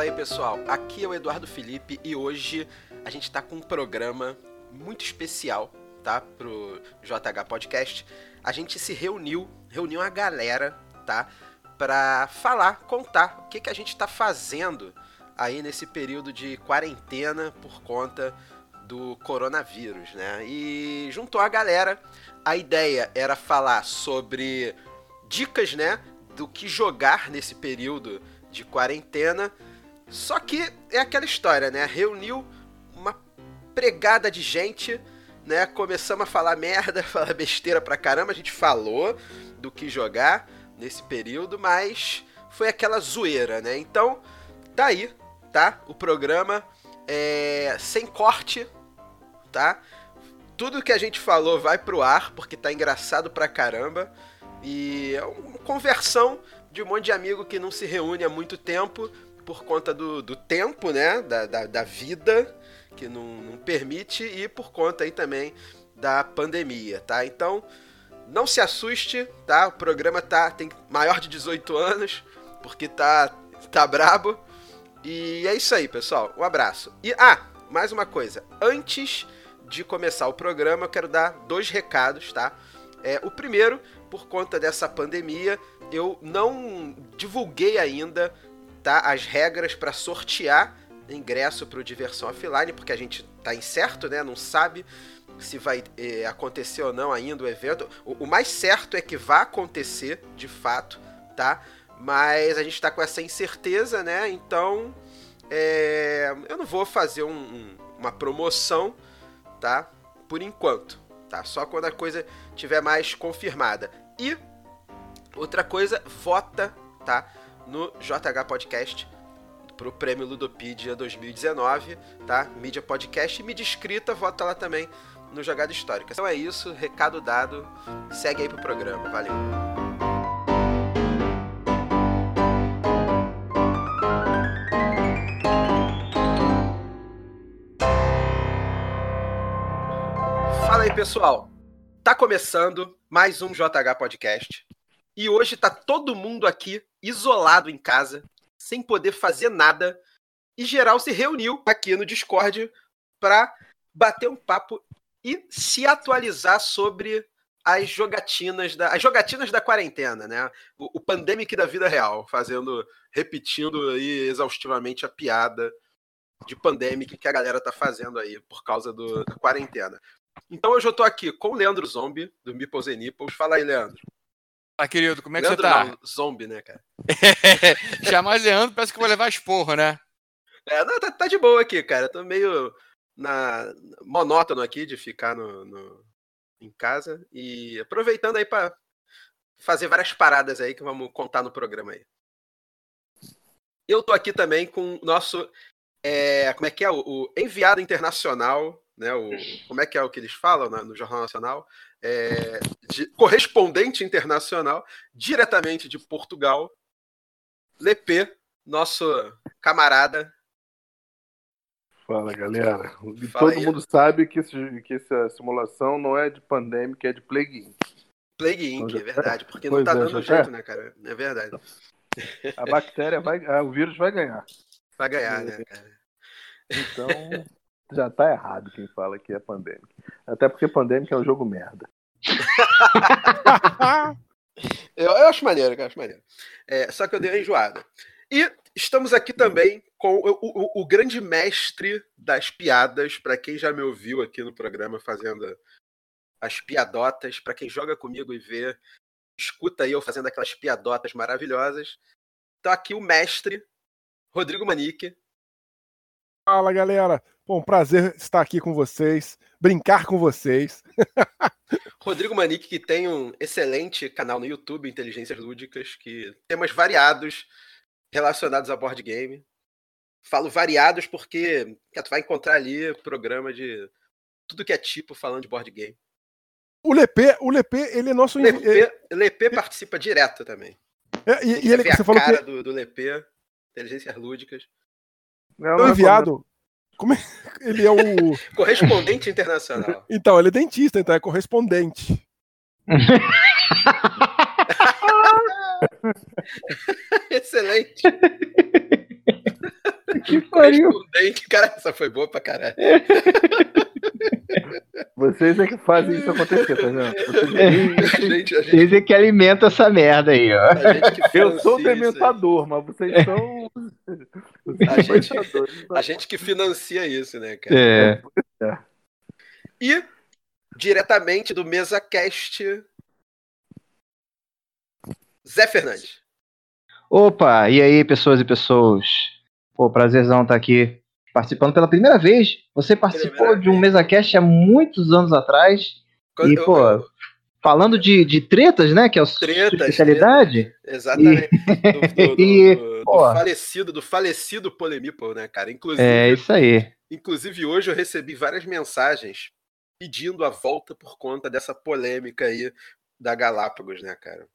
Fala aí pessoal, aqui é o Eduardo Felipe e hoje a gente tá com um programa muito especial, tá? Pro JH Podcast. A gente se reuniu, reuniu a galera, tá? Pra falar, contar o que, que a gente tá fazendo aí nesse período de quarentena por conta do coronavírus, né? E juntou a galera. A ideia era falar sobre dicas, né? Do que jogar nesse período de quarentena. Só que é aquela história, né? Reuniu uma pregada de gente, né? Começamos a falar merda, falar besteira pra caramba. A gente falou do que jogar nesse período, mas foi aquela zoeira, né? Então, tá aí, tá? O programa é sem corte, tá? Tudo que a gente falou vai pro ar, porque tá engraçado pra caramba. E é uma conversão de um monte de amigo que não se reúne há muito tempo por conta do, do tempo, né? Da, da, da vida, que não, não, permite, e por conta aí também da pandemia, tá? Então, não se assuste, tá? O programa tá tem maior de 18 anos, porque tá, tá brabo. E é isso aí, pessoal. Um abraço. E, ah, mais uma coisa. Antes de começar o programa, eu quero dar dois recados, tá? É, o primeiro, por conta dessa pandemia, eu não divulguei ainda tá, as regras para sortear ingresso para o Diversão Offline, porque a gente tá incerto, né? Não sabe se vai é, acontecer ou não ainda o evento. O, o, mais certo é que vai acontecer, de fato, tá? Mas a gente está com essa incerteza, né? Então, é, eu não vou fazer um, um, uma promoção, tá? Por enquanto, tá? Só quando a coisa tiver mais confirmada. E outra coisa, vota, tá? No JH Podcast pro Prêmio Ludopedia 2019, tá? Mídia podcast e mídia escrita, vota lá também no Jogada Histórica. Então é isso, recado dado. Segue aí pro programa. Valeu. Fala aí, pessoal. Tá começando mais um JH Podcast. E hoje tá todo mundo aqui isolado em casa, sem poder fazer nada. E geral se reuniu aqui no Discord para bater um papo e se atualizar sobre as jogatinas da as jogatinas da quarentena, né? O, o pandemic da vida real, fazendo repetindo aí exaustivamente a piada de pandemic que a galera tá fazendo aí por causa do, da quarentena. Então hoje eu tô aqui com o Leandro Zombie, do Meeples and Nipples. Fala aí, Leandro. Ah, querido, como é que Leandro, você tá? Não, zombie, né, cara? Chamar Leandro parece que vou levar esporro, né? É, não, tá, tá de boa aqui, cara. tô meio na, monótono aqui de ficar no, no em casa e aproveitando aí para fazer várias paradas aí que vamos contar no programa aí. Eu tô aqui também com o nosso, é, como é que é, o, o enviado internacional né, o, como é que é o que eles falam né, no Jornal Nacional? É, de, correspondente internacional, diretamente de Portugal, Lepê, nosso camarada. Fala, galera. Fala Todo aí. mundo sabe que, esse, que essa simulação não é de pandêmica, é de Plague Inc. Plague Inc, então, é verdade, porque não tá é, dando jeito, é. né, cara? É verdade. A bactéria vai. O vírus vai ganhar. Vai ganhar, né, cara? Então, já tá errado quem fala que é pandêmica. Até porque pandêmica é um jogo merda. eu, eu, acho maneiro, eu acho maneiro. É, só que eu dei uma enjoada. E estamos aqui também com o, o, o grande mestre das piadas, para quem já me ouviu aqui no programa fazendo as piadotas, para quem joga comigo e vê, escuta eu fazendo aquelas piadotas maravilhosas. Então aqui o mestre, Rodrigo Manique. Fala, galera. Bom, prazer estar aqui com vocês, brincar com vocês. Rodrigo Manique, que tem um excelente canal no YouTube, Inteligências Lúdicas, que temas variados relacionados a board game. Falo variados porque tu vai encontrar ali programa de tudo que é tipo falando de board game. O Lepê, o Lepê, ele é nosso. Lepê, Lepê participa direto também. É, e, e ele, você a falou cara que... do, do Lepê, Inteligências Lúdicas. Não, não enviado. Como é? Ele é o. correspondente internacional. Então, ele é dentista, então é correspondente. Excelente. pariu. correspondente. Cara, essa foi boa pra caralho. Vocês é que fazem isso acontecer, tá vendo? Vocês- É. Gente, gente, Vocês é que alimenta essa merda aí, ó. a gente que Eu sou o dementador, mas vocês são A gente-. A gente que financia isso, né, cara? É. E diretamente do MesaCast, Zé Fernandes. Opa, e aí, pessoas e pessoas? Pô, prazerzão estar aqui participando pela primeira vez. Você participou Primeira de um MesaCast há muitos anos atrás. Quando E, eu- pô, eu- falando de, de tretas, né? Que é a Tretas, especialidade. exatamente. Do, do- do- E, do- do falecido, do falecido Polemipo, né, cara? Inclusive, É isso aí. inclusive, hoje eu recebi várias mensagens pedindo a volta por conta dessa polêmica aí da Galápagos, né, cara?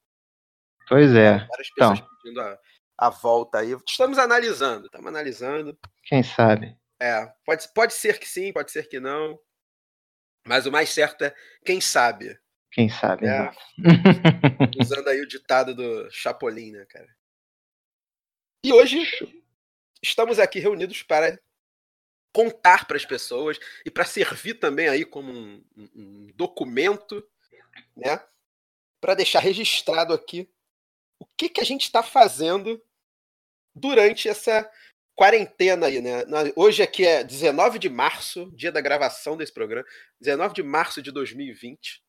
Pois é. Várias Então. pessoas pedindo a, a volta aí. Estamos analisando, estamos analisando. Quem sabe? É, pode, pode ser que sim, pode ser que não. Mas o mais certo é quem sabe. Quem sabe? É, né? usando aí o ditado do Chapolin, né, cara? E hoje estamos aqui reunidos para contar para as pessoas e para servir também aí como um, um- um documento, né? Para deixar registrado aqui o que, que a gente está fazendo durante essa quarentena aí, né? Hoje aqui é 19 de março, dia da gravação desse programa, 19 de março de 2020.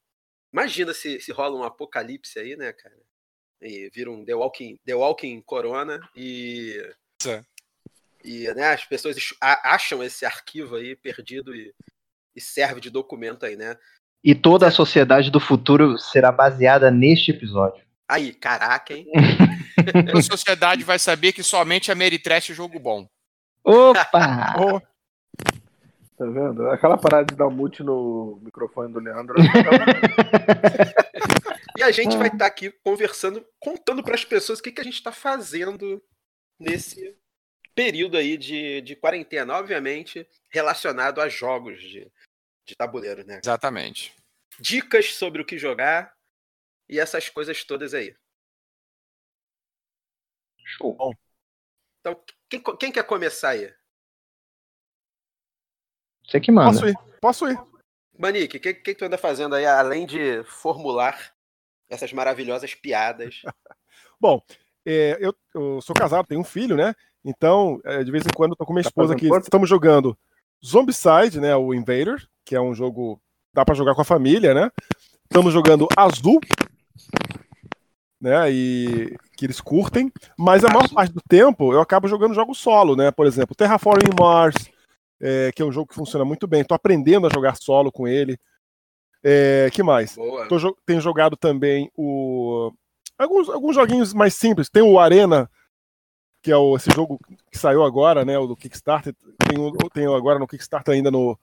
Imagina se, se rola um apocalipse aí, né, cara? E vira um The Walking, The Walking Corona e. É. E né, as pessoas acham esse arquivo aí perdido e, e serve de documento aí, né? E toda a sociedade do futuro será baseada neste episódio. Aí, caraca, hein? A sociedade vai saber que somente a Meritrash é jogo bom. Opa! Tá vendo? Aquela parada de dar mute no microfone do Leandro. E a gente vai estar aqui conversando, contando para as pessoas o que, que a gente está fazendo nesse período aí de, de quarentena, obviamente relacionado a jogos de, de tabuleiro, né? Exatamente. Dicas sobre o que jogar e essas coisas todas aí. Show. Então, quem, quem quer começar aí? Você que manda. posso ir? Posso ir? Manique, o que, que tu anda fazendo aí, além de formular essas maravilhosas piadas? Bom, é, eu, eu sou casado, tenho um filho, né? Então, é, de vez em quando eu tô com minha Tá esposa aqui. Estamos jogando Zombicide, né? O Invader, que é um jogo. dá pra jogar com a família, né? Estamos jogando Azul, né? E que eles curtem. Mas a maior parte do tempo eu acabo jogando jogos solo, né? Por exemplo, Terraforming Mars, é, que é um jogo que funciona muito bem. Tô aprendendo a jogar solo com ele. É, que mais? Tô tenho jogado também o. Alguns, alguns joguinhos mais simples. Tem o Arena, que é o, esse jogo que saiu agora, né? O do Kickstarter. Tem, o, tem agora no Kickstarter ainda no.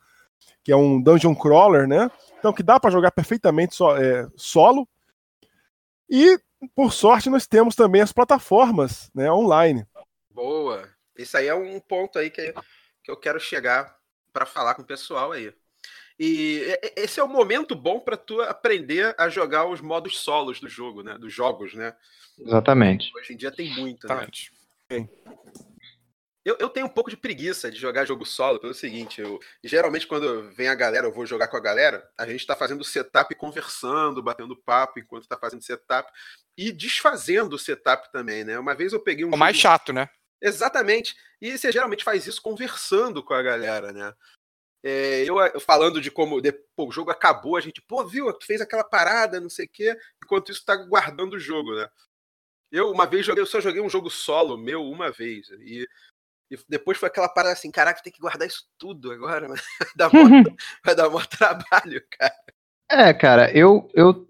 Que é um dungeon crawler, né? Então que dá para jogar perfeitamente so- é, solo. E, por sorte, nós temos também as plataformas né, online. Boa. Isso aí é um ponto aí que, que eu quero chegar para falar com o pessoal aí. E esse é o momento bom para tu aprender a jogar os modos solos do jogo, né? Dos jogos, né? Exatamente. Hoje em dia tem muito, né? Exatamente. Eu, eu tenho um pouco de preguiça de jogar jogo solo pelo seguinte, eu geralmente quando vem a galera, eu vou jogar com a galera, a gente tá fazendo setup e conversando, batendo papo enquanto tá fazendo setup e desfazendo o setup também, né? Uma vez eu peguei um O mais jogo- chato, né? Exatamente. E você geralmente faz isso conversando com a galera, né? É, eu, eu falando de como de- pô, o jogo acabou, a gente, pô, viu, tu fez aquela parada, não sei o quê, enquanto isso tá guardando o jogo, né? Eu uma vez joguei, eu só joguei um jogo solo meu uma vez. E, e depois foi aquela parada assim, caraca, tem que guardar isso tudo agora, vai dar mó, vai dar mó trabalho, cara. É, cara, eu, eu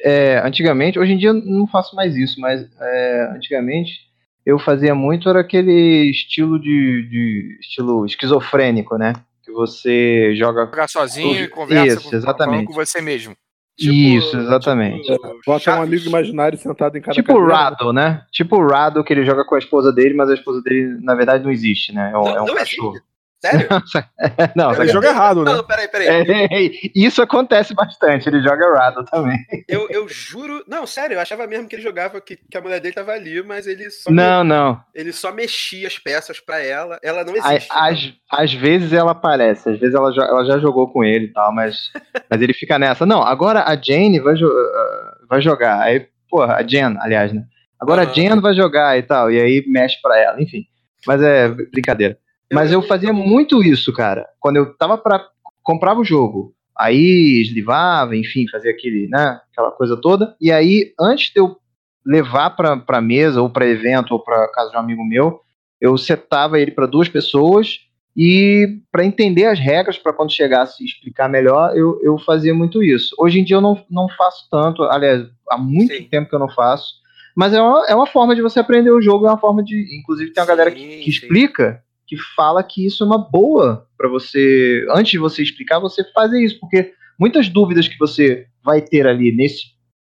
é, antigamente, hoje em dia eu não faço mais isso, mas é, antigamente eu fazia muito era aquele estilo de, de estilo esquizofrênico, né? Que você joga. Jogar sozinho e Isso, conversa com, exatamente. com você mesmo. Isso, exatamente. tipo, Bota um amigo imaginário sentado em cada Tipo o. Rado, né? Tipo o Rado que ele joga com a esposa dele, mas a esposa dele, na verdade, não existe, né? É um, Não- é um não cachorro. existe? Sério? não, Ele joga errado, né? Não, peraí, peraí. É, isso acontece bastante, ele joga errado também. Eu, eu juro. Não, sério, eu achava mesmo que ele jogava, que, que a mulher dele tava ali, mas ele só, Não, não. ele só mexia as peças pra ela. Ela não existe. Às, às vezes ela aparece, às vezes ela, jo- ela já jogou com ele e tal, mas, mas ele fica nessa. Não, agora a Jane vai, jo- ah, vai jogar. Aí, porra, a Jen, aliás, né? Agora Aham. a Jen vai jogar e tal, e aí mexe pra ela, enfim. Mas é brincadeira. Mas eu fazia muito isso, cara. Quando eu tava pra. comprava o jogo, aí eslivava, enfim, fazia aquele, né? Aquela coisa toda. E aí, antes de eu levar pra, pra mesa, ou pra evento, ou pra casa de um amigo meu, eu setava ele para duas pessoas e para entender as regras, para quando chegasse explicar melhor, eu, eu fazia muito isso. Hoje em dia eu não, não faço tanto, aliás, há muito Sim. tempo que eu não faço, mas é uma, é uma forma de você aprender o jogo, é uma forma de. Inclusive, tem uma galera que, Sim, que sim. explica, que fala que isso é uma boa para você, antes de você explicar, você fazer isso, porque muitas dúvidas que você vai ter ali nesse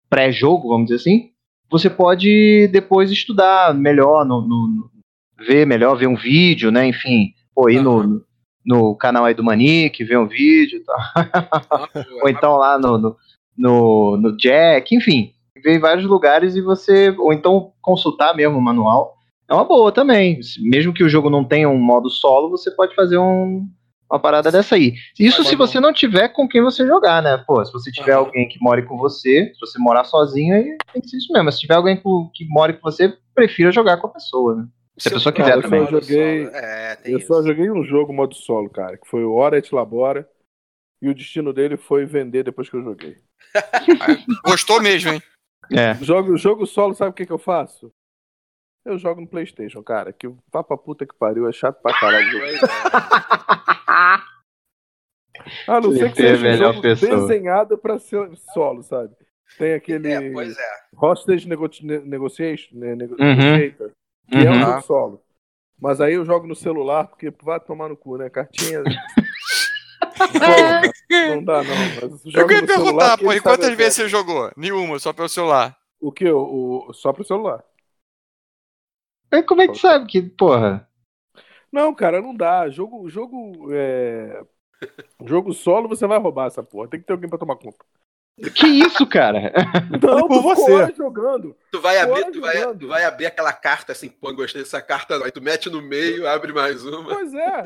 pré-jogo, vamos dizer assim, você pode depois estudar melhor, no, no- ver melhor, ver um vídeo, né? Enfim, pô, ir no, no canal aí do Manique, ver um vídeo e boa, Ou então lá no, no, no, no Jack, enfim, ver em vários lugares e você. Ou então consultar mesmo o manual. É uma boa também. Mesmo que o jogo não tenha um modo solo, você pode fazer um, uma parada dessa aí. Isso se você não tiver com quem você jogar, né? Pô, se você tiver alguém que more com você, se você morar sozinho, aí tem que ser isso mesmo. Mas se tiver alguém com- que more com você, prefira jogar com a pessoa, né? Se a pessoa quiser eu também. só joguei- É, tem Eu isso. só joguei um jogo modo solo, cara, que foi o Hora et Labora. E o destino dele foi vender depois que eu joguei. Gostou mesmo, hein? É. Jogo, jogo solo, sabe o que, que eu faço? Eu jogo no Playstation, cara. Que vá pra puta que pariu, é chato pra caralho. Pois é. A não ser que seja um jogo pessoa. desenhado pra ser solo, sabe? Tem aquele É, pois é. Hostage nego ne- Negotiation, né, nego- Uhum. Negotiator, que é um Uhum. jogo solo. Mas aí eu jogo no celular, porque vai tomar no cu, né? Cartinha. Pô, não dá, não. Mas Eu queria no celular, perguntar, pô, e quantas vezes você jogou? Nenhuma, só pelo celular. O que? O, o- só pro celular. Mas Como é que sabe que, porra? Não, cara, não dá. Jogo, jogo, é... jogo solo você vai roubar essa porra. Tem que ter alguém pra tomar conta. Que isso, cara? Não, por você. jogando. Tu vai, abrir, tu, vai, jogando. tu vai abrir aquela carta assim, pô, gostei dessa carta não. Aí tu mete no meio, abre mais uma. Pois é.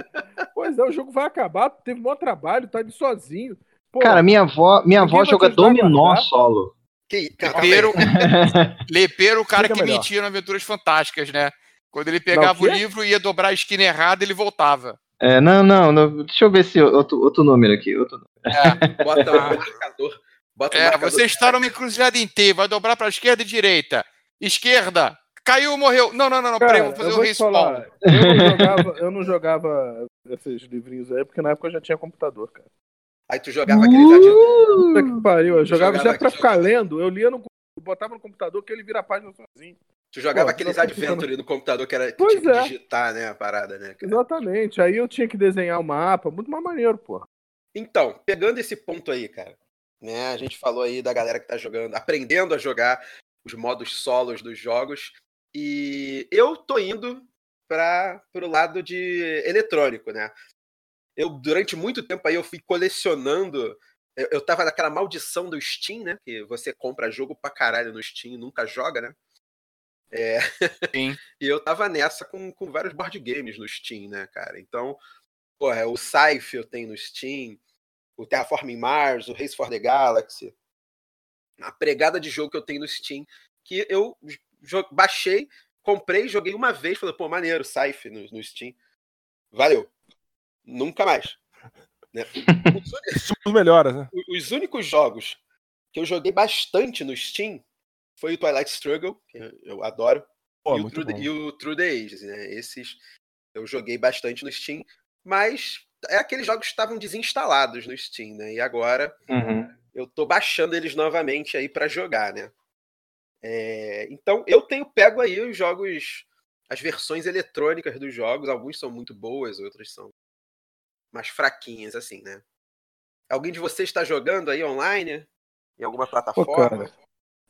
Pois é, o jogo vai acabar. Tu teve maior trabalho, tá ali sozinho. Pô, Cara, minha avó, minha avó joga dominó guardar? solo. Que, Lepeiro, Lepeiro, o cara Fica que melhor. mentia no Aventuras Fantásticas, né? Quando ele pegava Não, o o livro e ia dobrar a esquina errada, ele voltava. É, não, não, não, deixa eu ver se outro, outro número aqui. Outro... É, bota o marcador. Bota é marcador. você está numa encruzilhada em T, vai dobrar para esquerda e direita. Esquerda, caiu, morreu. Não, não, não, não, Cara, peraí, vou fazer o respawn. falar, eu não jogava, eu não jogava esses livrinhos aí, porque na época eu já tinha computador, cara. Aí tu jogava aqueles adiantos. Puta que pariu, eu jogava, Jogava já pra ficar lendo, eu lia no eu botava no computador que ele vira a página sozinho. Tu jogava Pô, aqueles adventure no computador que era Pois que é. digitar, né, a parada, né? cara? Exatamente. Aí eu tinha que desenhar o mapa, muito mais maneiro, pô. Então, pegando esse ponto aí, cara, né? A gente falou aí da galera que tá jogando, aprendendo a jogar os modos solos dos jogos. E eu tô indo para pro lado de eletrônico, né? Eu durante muito tempo aí eu fui colecionando eu, eu tava naquela maldição do Steam, né? Que você compra jogo pra caralho no Steam e nunca joga, né? É... Sim. e eu tava nessa com, com vários board games no Steam, né, cara? Então, porra, o Scythe eu tenho no Steam, o Terraforming Mars, o Race for the Galaxy. A pregada de jogo que eu tenho no Steam, que eu baixei, comprei, joguei uma vez, falei, pô, maneiro, Scythe no, no Steam. Valeu. Nunca mais. Né? Os, Os melhores, né? os únicos jogos que eu joguei bastante no Steam foi o Twilight Struggle, que eu- adoro, Pô, e, o True, e o True the Ages, né? Esses eu joguei bastante no Steam, mas é aqueles jogos que estavam desinstalados no Steam, né? E agora Uhum. eu tô baixando eles novamente aí para jogar, né? É, então eu tenho pego aí os jogos, as versões eletrônicas dos jogos, alguns são muito boas, outras são mais fraquinhas, assim, né? Alguém de vocês está jogando aí online? Em alguma Pô, plataforma? cara,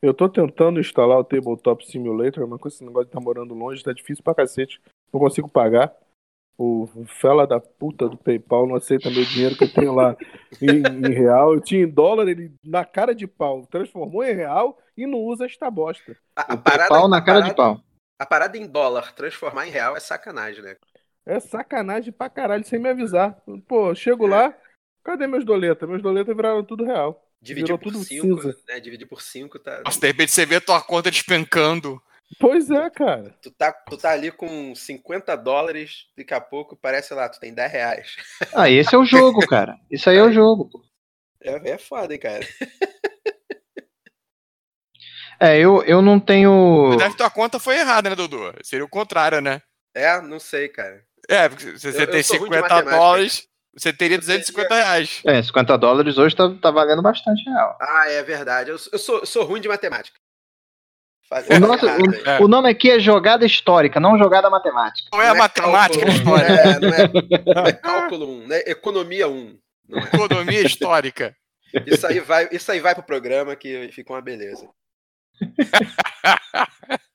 eu tô tentando instalar o Tabletop Simulator, mas com esse negócio de estar morando longe, tá difícil pra cacete. Não consigo pagar. O fela da puta do PayPal não aceita meu dinheiro que eu tenho lá em, em real. Eu tinha em dólar, ele na cara de pau transformou em real e não usa esta bosta. A, a O parada, pau na cara parada- de pau. A parada em dólar transformar em real é sacanagem, né? É sacanagem pra caralho, sem me avisar. Pô, chego lá, cadê meus doletas? Meus doletas viraram tudo real. Dividir por tudo 5, cinza. né? Dividir por 5 tá. Nossa, de repente você vê tua conta despencando. Pois é, cara. Tu tá, tu tá ali com 50 dólares, daqui a pouco parece lá, tu tem 10 reais. Ah, esse é o jogo, cara. Isso aí é o jogo. pô. É, é foda, hein, cara. É, eu, eu não tenho. Verdade, tua conta foi errada, né, Dudu? Seria o contrário, né? É, não sei, cara. É, porque se você Eu- eu tem de 50 matemática. dólares, você teria Eu teria- 250 reais. É, 50 dólares hoje tá, tá valendo bastante real. Ah, é verdade. Eu, eu sou, eu sou ruim de matemática. O, nosso- aí. É. o, o nome aqui é jogada histórica, não jogada matemática. Não é a matemática da cálculo, história, É, não, é, não é cálculo 1, né? Economia 1. Não é. economia histórica. Isso aí vai, isso aí vai pro programa que fica uma beleza.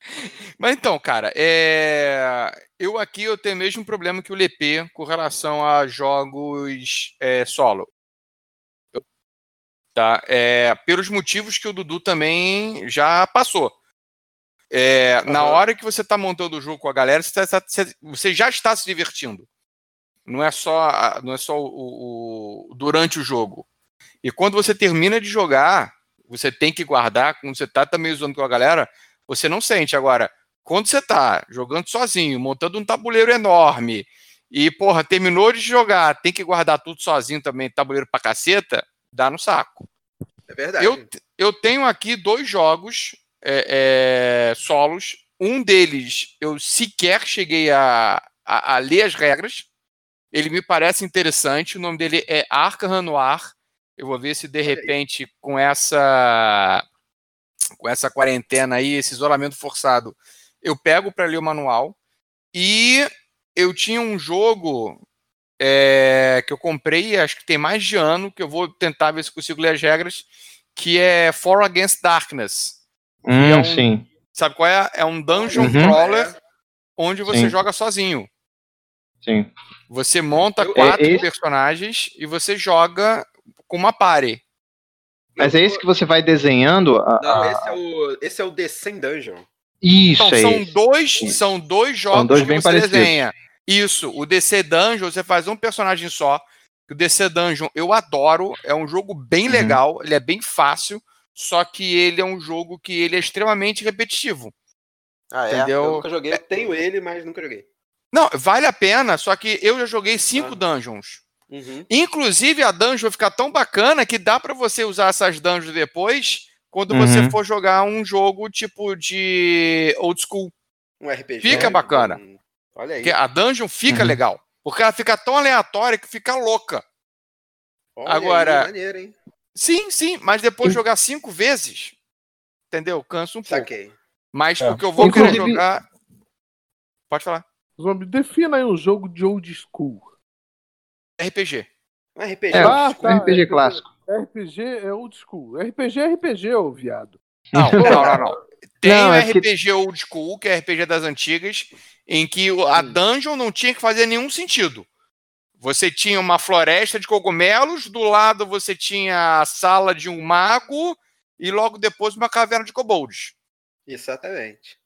Mas então, cara, é... eu aqui eu tenho o mesmo problema que o LP com relação a jogos é, solo. Tá? É, pelos motivos que o Dudu também já passou. É, Na Aham. hora que você está montando o jogo com a galera, você, tá- você- você já está se divertindo. Não é só, a- não é só o- o- durante o jogo. E quando você termina de jogar, você tem que guardar, quando você está também usando com a galera, você não sente. Agora, quando você tá jogando sozinho, montando um tabuleiro enorme, e, porra, terminou de jogar, tem que guardar tudo sozinho também, tabuleiro pra caceta, dá no saco. É verdade. Eu, eu tenho aqui dois jogos é, é, solos. Um deles eu sequer cheguei a, a, a ler as regras. Ele me parece interessante. O nome dele é Arkham Noir. Eu vou ver se de repente com essa com essa quarentena aí, esse isolamento forçado, eu pego para ler o manual. E eu tinha um jogo é, que eu comprei, acho que tem mais de ano, que eu vou tentar ver se consigo ler as regras, que é For Against Darkness. Hum, é um- sim. Sabe qual é? É um dungeon Uhum. crawler onde você Sim. joga sozinho. Sim. Você monta quatro É esse- personagens e você joga com uma party. Mas é esse que você vai desenhando. a- Não, esse é o, esse é o Dungeon. Isso Então, é são esse. dois, são dois jogos dois que bem você parecidos. desenha. Isso, o DC Dungeon, você faz um personagem só. O DC Dungeon eu adoro, é um jogo bem Uhum. legal, ele é bem fácil, só que ele é um jogo que ele é extremamente repetitivo. Ah, é? Entendeu? Eu nunca joguei. Eu tenho ele, mas nunca joguei. Não, vale a pena, só que eu já joguei cinco Ah. dungeons. Uhum. Inclusive, a dungeon fica tão bacana que dá pra você usar essas dungeons depois quando você Uhum. for jogar um jogo tipo de old school. Um RPG. Fica bacana. Hum, Olha aí. Porque a dungeon fica Uhum. legal. Porque ela fica tão aleatória que fica louca. Olha agora- Aí, maneiro, hein? Sim, sim, mas depois Sim. jogar cinco vezes, entendeu? Cansa um pouco. Saquei. Mas É. o que eu vou querer Inclusive- jogar. Pode falar. Zombie, defina aí um jogo de old school. RPG. Um RPG. É, Ah, tá, RPG é, clássico. RPG é old school. RPG é RPG, ô viado. Não, não, não, não. Tem Não, o é que- RPG old school, que é RPG das antigas, em que o- a dungeon não tinha que fazer nenhum sentido. Você tinha uma floresta de cogumelos, do lado você tinha a sala de um mago e logo depois uma caverna de kobolds. Exatamente.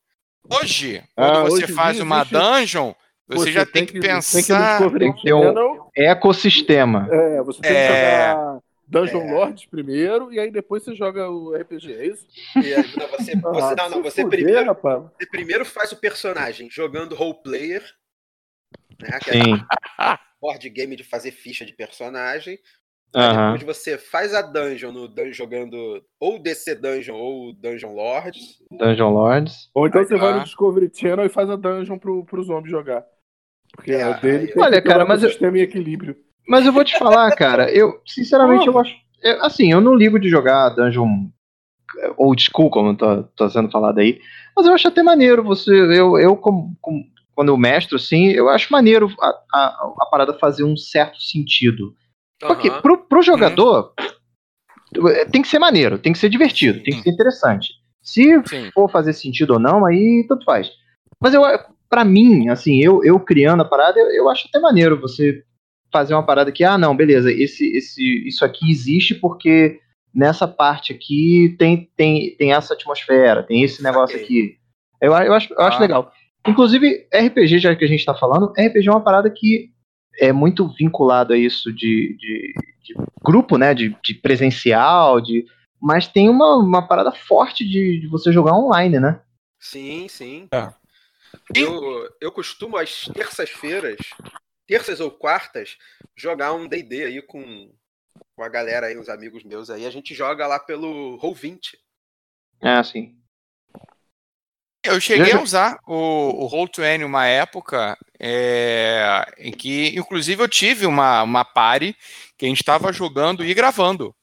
Hoje, quando Ah, você hoje faz uma existe- dungeon, você, já tem que, Tem que no pensar. Tem que ter um- Channel, Ecossistema. é, você tem É. que jogar Dungeon É. Lords primeiro, e aí depois você joga o RPG, é isso? E aí, não, você, você, não, não, se você primeiro, rapaz. você primeiro faz o personagem jogando role player, né? Que é Sim. board game de fazer ficha de personagem. Aí depois você faz a dungeon no dun- jogando ou DC Dungeon ou Dungeon Lords. Dungeon Lords. Ou então Aí você vai no Discovery Channel e faz a dungeon pro, pro zombie jogar. Porque É, a dele tem Olha, cara, mas eu- sistema em equilíbrio. Mas eu vou te falar, cara, eu, sinceramente, eu acho. eu- assim, eu não ligo de jogar Dungeon old school, como tá, tá sendo falado aí, mas eu acho até maneiro você. Eu, eu como, como- quando eu mestro, assim, eu acho maneiro a, a, a parada fazer um certo sentido. Porque Aham. pro, pro jogador, tem que ser maneiro, tem que ser divertido, tem que ser interessante. Se Sim. for fazer sentido ou não, aí tanto faz. Mas eu, pra mim, assim, eu, eu criando a parada, eu, eu acho até maneiro você fazer uma parada que, ah, não, beleza, esse, esse, isso aqui existe porque nessa parte aqui tem, tem, tem essa atmosfera, tem esse negócio Saquei. aqui. Eu, eu acho, eu acho Ah. legal. Inclusive, RPG, já que a gente tá falando, RPG é uma parada que é muito vinculado a isso de, de, de grupo, né? De, de presencial, de. Mas tem uma, uma parada forte de, de você jogar online, né? Sim, sim. É. Eu, eu costumo às terças-feiras, terças ou quartas, jogar um D&D aí com, com a galera aí, uns amigos meus aí. A gente joga lá pelo Roll20. É assim. Eu cheguei a usar o, o Roll20 uma época é, em que, inclusive, eu tive uma, uma party que a gente estava jogando e gravando.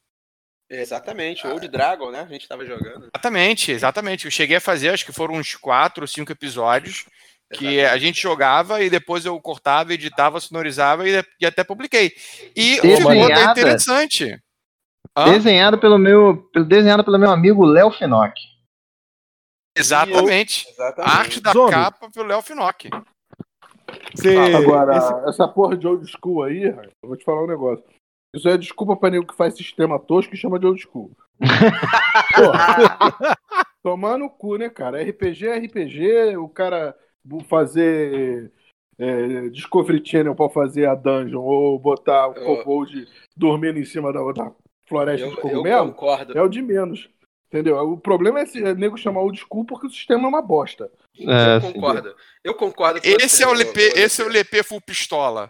Exatamente, Old Dragon, né? A gente tava jogando. Exatamente, exatamente. Eu cheguei a fazer, acho que foram uns quatro ou cinco episódios que a gente jogava e depois eu cortava, editava, sonorizava e, e até publiquei. E ficou até Desenhada? interessante. Hã? Desenhado pelo meu. Desenhado pelo meu amigo Léo Finock. Exatamente. Exatamente. arte da Zombie. capa pelo Léo Finock. Você, Agora, esse- essa porra de old school aí, eu vou te falar um negócio. Isso é desculpa pra nego que faz sistema tosco e chama de old school. Porra. Tomar no cu, né, cara? RPG é RPG, o cara fazer é, Discovery Channel pra fazer a dungeon ou botar o Eu- Kobold dormindo em cima da, da floresta Eu, de eu cogumelo concordo. é o de menos. Entendeu? O problema é se é nego chamar old school porque o sistema é uma bosta. É, Eu concordo. Eu concordo com Esse você, é o LP, esse é o. LP full pistola.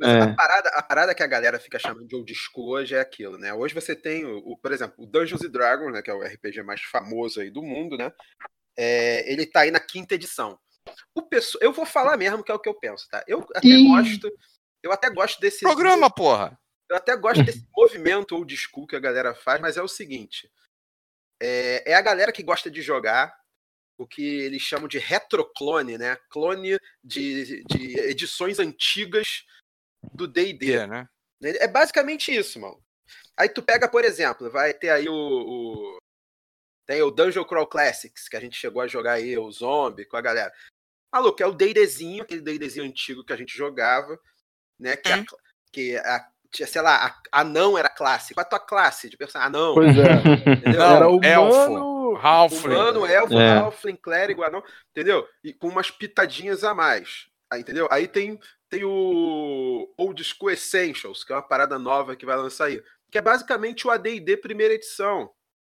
Mas É. a, parada, a parada que a galera fica chamando de old school hoje é aquilo, né? Hoje você tem, o, o- por exemplo, o Dungeons and Dragons, né? Que é o RPG mais famoso aí do mundo, né? É, ele tá aí na quinta edição. O pesso- eu vou falar mesmo que é o que eu penso, tá? Eu até Ih. gosto. Eu até gosto desse. Programa, porra. Eu até gosto desse movimento old school que a galera faz, mas é o seguinte: é, é a galera que gosta de jogar o que eles chamam de retroclone, né? Clone de, de edições antigas do D&D. É, né? É basicamente isso, mano. Aí tu pega, por exemplo, vai ter aí o. o- tem o Dungeon Crawl Classics, que a gente chegou a jogar aí, o Zombie, com a galera. Maluco, é o D&Dzinho, aquele D&Dzinho antigo que a gente jogava, né? Que, a, Hum. que a, tinha, sei lá, a, anão era classe. Qual a tua classe de personagem? Anão, Pois é. entendeu? Era humano. elfo. Halfling. Humano, elfo, É. halfling, clérigo, anão, entendeu? E com umas pitadinhas a mais, aí, entendeu? Aí tem, tem o Old School Essentials, que é uma parada nova que vai lançar aí, que é basicamente o AD&D primeira edição,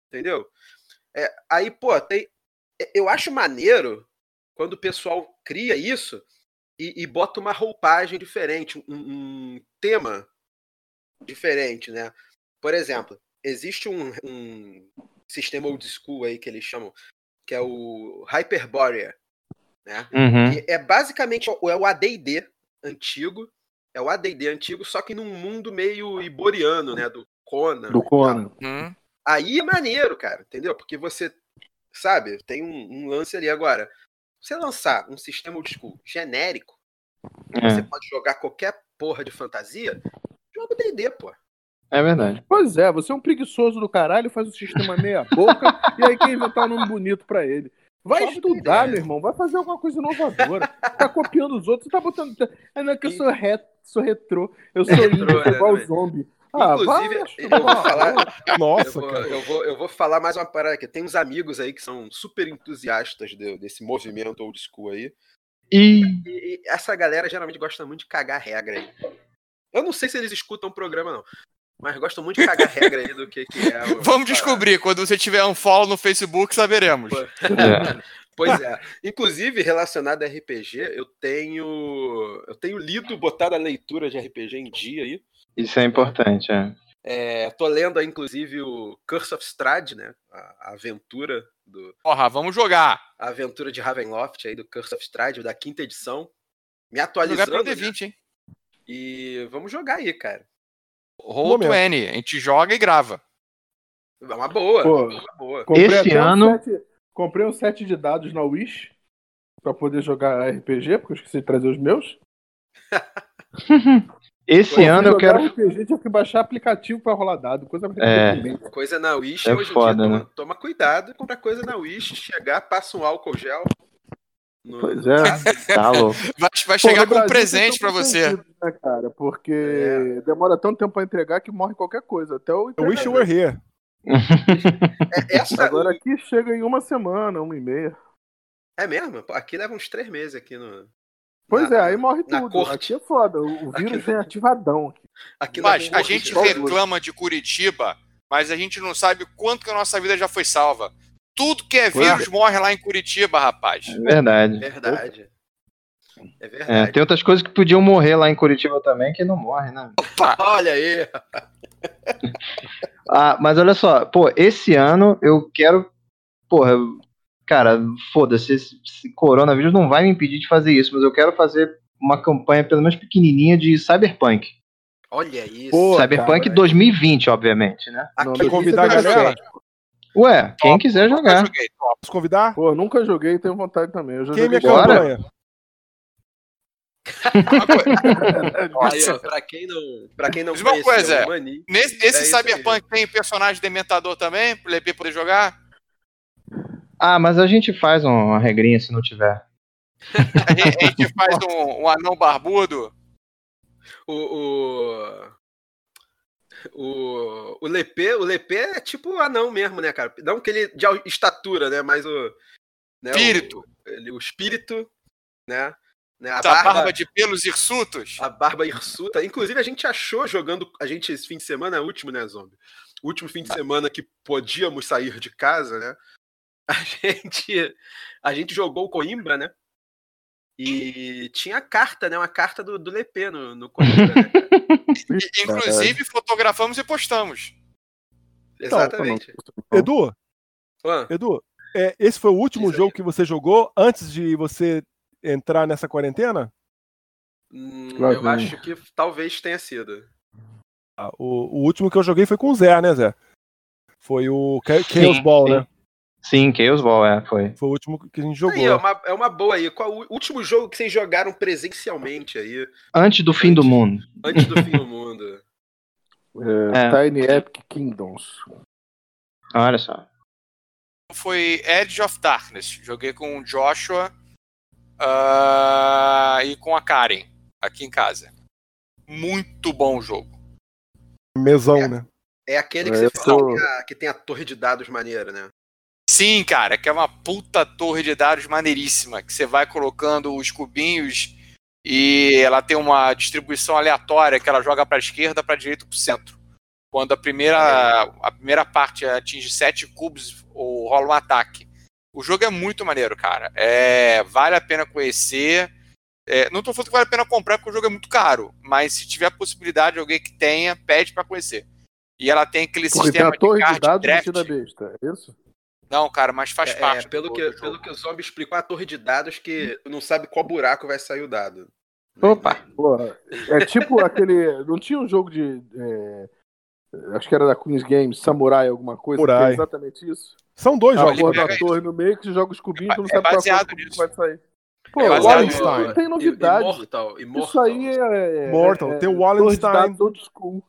entendeu? É, aí, pô, tem, é, eu acho maneiro quando o pessoal cria isso e, e bota uma roupagem diferente, um, um tema diferente, né? Por exemplo, existe um, um sistema old school aí que eles chamam, que é o Hyperborea, né? Uhum. Que é basicamente o- é o AD&D antigo, é o AD&D antigo, só que num mundo meio iboriano, né? Do Conan. Do Conan. Hum. Aí é maneiro, cara, entendeu? Porque você, sabe, tem um, um lance ali agora. Você lançar um sistema old school genérico, você É, pode jogar qualquer porra de fantasia, joga D&D, pô. é verdade. Pois é, você é um preguiçoso do caralho, faz o sistema meia boca e aí quer inventar um nome bonito pra ele. Vai estudar, meu irmão, vai fazer alguma coisa inovadora. Tá copiando os outros, tá botando. Ah, não, é que eu sou, re... sou retrô, eu sou Retrô, índio, sou igual né, zombie. Ah, Inclusive, vai, eu vou falar, Eu Nossa, vou, cara. eu, vou, eu vou falar mais uma parada aqui. Tem uns amigos aí que são super entusiastas de- desse movimento old school aí. E E, e essa galera geralmente gosta muito de cagar regra aí. Eu não sei se eles escutam o programa, não. Mas gostam muito de cagar regra aí do que, que é. o- Vamos descobrir. Quando você tiver um follow no Facebook, saberemos. é, Pois é. Inclusive, relacionado a RPG, eu tenho. Eu tenho lido, botado a leitura de RPG em dia aí. isso é importante, é. É, tô lendo aí, inclusive, o Curse of Strahd, né? A, a aventura do. Porra, vamos jogar. A aventura de Ravenloft aí, do Curse of Strahd, da quinta edição. Me Vamos jogar atualizando. pra né? D20, hein? E vamos jogar aí, cara. Roll Momento. 20. A gente joga e grava. É uma boa. Pô, uma boa. Esse até um ano- set- comprei um set de dados na Wish pra poder jogar RPG, porque eu esqueci de trazer os meus. Esse ano eu quero. RPG, tinha que baixar aplicativo pra rolar dado, coisa É. Coisa na Wish É hoje em foda, dia, toma, né? toma cuidado, compra coisa na Wish, chegar, passa um álcool gel. No- Pois é. caso. Tá louco. Vai, vai Pô, chegar no com um presente pra você. Né, cara? Porque É. demora tanto tempo pra entregar que morre qualquer coisa. Até o I wish you were here. É, essa, Agora aqui chega em uma semana, uma e meia. É mesmo? Pô, aqui leva uns três meses aqui no. Pois na- é, aí morre tudo. corte. Aqui é foda. O vírus Aqui- vem ativadão. aqui. Mas a corte, gente né? reclama de Curitiba, mas a gente não sabe quanto que a nossa vida já foi salva. Tudo que é é. vírus morre lá em Curitiba, rapaz. É verdade. Verdade. É É, verdade. tem outras coisas que podiam morrer lá em Curitiba também que não morrem, né? Opa, olha aí. Ah, mas olha só, pô, esse ano eu quero. Porra, cara, foda-se, esse, esse coronavírus não vai me impedir de fazer isso, mas eu quero fazer uma campanha pelo menos pequenininha de Cyberpunk. Olha isso. Pô, Cyberpunk cara, 2020, obviamente, né? Aqui, convidar a é galera? Ué, quem quiser Nunca jogar. joguei, top. Posso convidar? Pô, nunca joguei, tenho vontade também. Eu já Quem é Aí, ó, Nossa. pra quem não, pra quem não conheceu coisa, é. o Mani, Nesse, É esse isso aí. Cyberpunk tem personagem dementador também, pro LP poder jogar? Ah, mas a gente faz um- uma regrinha se não tiver. A gente, a gente faz um, um anão barbudo. o, o, o, o Lepê, o Lepê é tipo anão mesmo, né, cara? Não que ele de estatura, né, mas o... Né, Espírito. O, ele- o espírito, né? né a barba, barba de pelos hirsutos. a barba hirsuta. Inclusive, a gente achou jogando. A gente, esse fim de semana, último, né, Zombie? O último fim de semana que podíamos sair de casa, né? A gente, a gente jogou o Coimbra, né? E tinha a carta, né? Uma carta do, do Lepê no, no Coimbra, né? E, inclusive, fotografamos e postamos. Exatamente. Edu, Edu, é, esse foi o último aí. jogo que você jogou antes de você entrar nessa quarentena? hum, eu acho que talvez tenha sido. Ah, o, o último que eu joguei foi com o Zé, né, Zé? Foi o Cha- Sim, Chaos Ball, sim. né? Sim, Chaos Ball, é, foi. Foi o último que a gente jogou. Aí, é, uma, é uma boa aí. Qual o último jogo que vocês jogaram presencialmente aí, Antes do fim do mundo. antes do fim do mundo? É, Tiny Epic Kingdoms. Olha só. Foi Edge of Darkness. Joguei com o Joshua ah, e com a Karen, aqui em casa. Muito bom o jogo. Mesão, É. né? É aquele que É, você falou tô- que, que tem a torre de dados maneira, né? Sim, cara, que é uma puta torre de dados maneiríssima, que você vai colocando os cubinhos e ela tem uma distribuição aleatória que ela joga para esquerda, para direita, para o centro. Quando a primeira, a primeira parte atinge sete cubos ou rola um ataque. O jogo é muito maneiro, cara. É, vale a pena conhecer. É, não tô falando que vale a pena comprar porque o jogo é muito caro, mas se tiver a possibilidade de alguém que tenha, pede para conhecer. E ela tem aquele Porque tem sistema a torre de de dados draft. metida besta, é isso? Não, cara, mas faz É, parte. pelo, do- que, jogo. pelo que o Zombie explicou, a torre de dados que tu não sabe qual buraco vai sair o dado. Opa. Porra, é tipo aquele. Não tinha um jogo de. é, acho que era da Queen's Games, Samurai, alguma coisa. que Samurai. é exatamente isso. São dois A jogos. pega da isso. torre no meio que você joga os cubinhos, tu não É sabe qual cubinho que nisso. vai sair. Pô, É Wallenstein tem novidade. Immortal, Immortal. Isso aí é. é Mortal, é, tem o é, Wallenstein. Old school.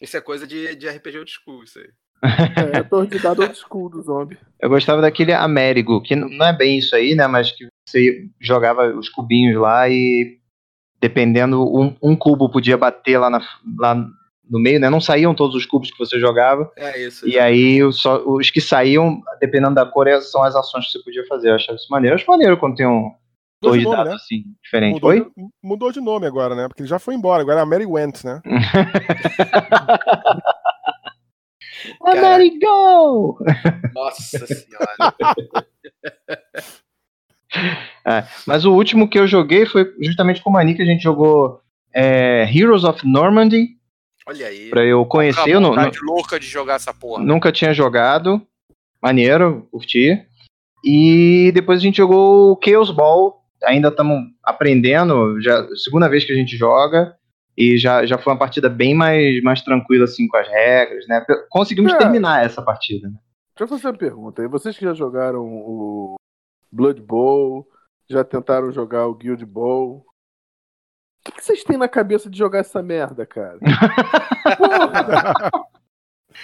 Isso é coisa de, de RPG old school, isso aí. É, é torre de dados old school do zombie. Eu gostava daquele Américo, que não é bem isso aí, né? Mas que você jogava os cubinhos lá e dependendo, um, um cubo podia bater lá, na, lá no meio, né? Não saíam todos os cubos que você jogava. É isso. E aí só, os que saíam, dependendo da cor, são as ações que você podia fazer. Eu achava isso maneiro. Eu acho maneiro quando tem um Mudou torre de de nome, dados né? assim, diferente. Mudou, Oi? de, mudou de nome agora, né? Porque ele já foi embora. Agora é a Mary Went, né? Amerigo! Nossa senhora. É, mas o último que eu joguei foi justamente com o Mani, que a gente jogou é, Heroes of Normandy, Olha aí. pra eu conhecer. Eu vontade louca de jogar essa porra. nunca tinha jogado. Maneiro, curti. E depois a gente jogou o Chaos Ball. Ainda estamos aprendendo. Já segunda vez que a gente joga. E já, já foi uma partida bem mais, mais tranquila, assim, com as regras, né? Conseguimos É. terminar essa partida, né? Deixa eu fazer uma pergunta aí. Vocês que já jogaram o Blood Bowl, já tentaram jogar o Guild Bowl. O que, que vocês têm na cabeça de jogar essa merda, cara? Porra!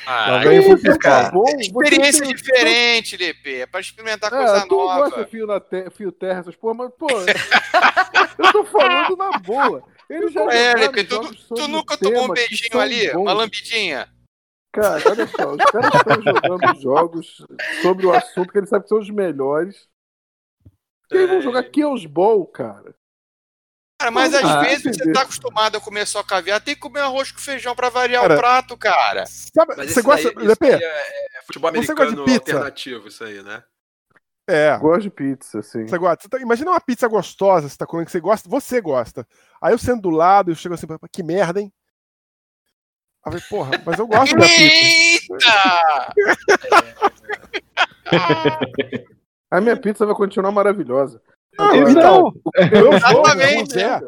Ah, Isso, tá bom. experiência tem- diferente, LP. É pra experimentar É, coisa tu nova. gosta de fio, na te... fio terra, essas porra, mas, pô, eu tô falando na boa. Ele já É, LP, tu, tu nunca tomou um beijinho ali? bons. Uma lambidinha? Cara, olha só, os caras estão jogando jogos sobre o assunto que eles sabem que são os melhores. E aí vão jogar Kills Ball, cara. Cara, mas às Ah, vezes você tá acostumado a comer só caviar, tem que comer arroz com feijão pra variar Cara, o prato, cara. Sabe, Mas você gosta, daí- LP? é, é futebol Você gosta de americano pizza? alternativo, isso aí, né? É. Gosto de pizza, assim. Você gosta. Você tá- imagina uma pizza gostosa, você tá comendo que você gosta, você gosta. Aí eu sento do lado, eu chego assim, que merda, hein? Aí eu falei, porra, mas eu gosto da pizza. Eita! A minha pizza vai continuar maravilhosa. Não, então, o meu jogo com Exatamente. o Zé,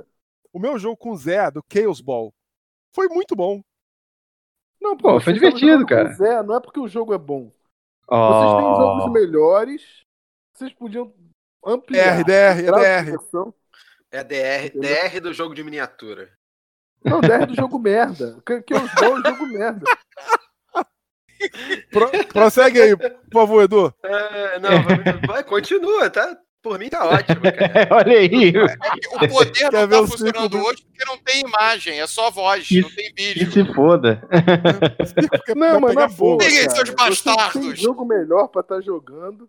o meu jogo com o Zé do Chaos Ball foi muito bom. Não, Pô, vocês foi divertido, cara. o Zé, não é porque o jogo é bom. Vocês têm jogos Oh. melhores. Vocês podiam ampliar. DR, DR, DR. É DR? DR do jogo de miniatura. Não, DR do jogo merda. Que, que os bons jogo merda. Pro- prossegue aí, por favor, Edu. É, não, vai- continua, tá? Por mim tá ótimo, cara. Olha aí. O poder Quer não tá o funcionando do- hoje porque não tem imagem, é só voz, Isso- não tem Que vídeo. se foda. Não, mas na boa, cara, vocês têm jogo melhor pra estar jogando.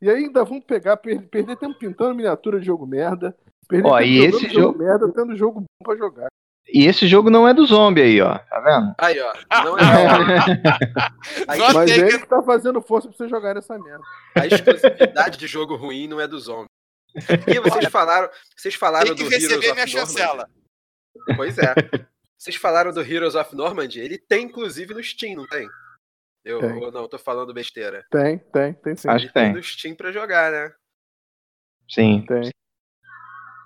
E ainda vão pegar, per- perder tempo pintando miniatura de jogo merda. Perder Ó, tempo e jogando esse jogo jogo- merda, tendo jogo bom pra jogar. E esse jogo não é do zombie aí, ó. Tá vendo? Aí, ó. Não é Aí, Só Mas tem ele que- que tá fazendo força pra você jogar nessa merda. a exclusividade de jogo ruim não é dos homens. E vocês falaram, vocês falaram Tem que do Heroes receber of minha chancela. Pois é. Vocês falaram do Heroes of Normandy, ele tem inclusive no Steam, não tem? Eu ou não, tô falando besteira. Tem, tem, tem sim. Acho que tem. no Steam pra jogar, né? Sim. Tem.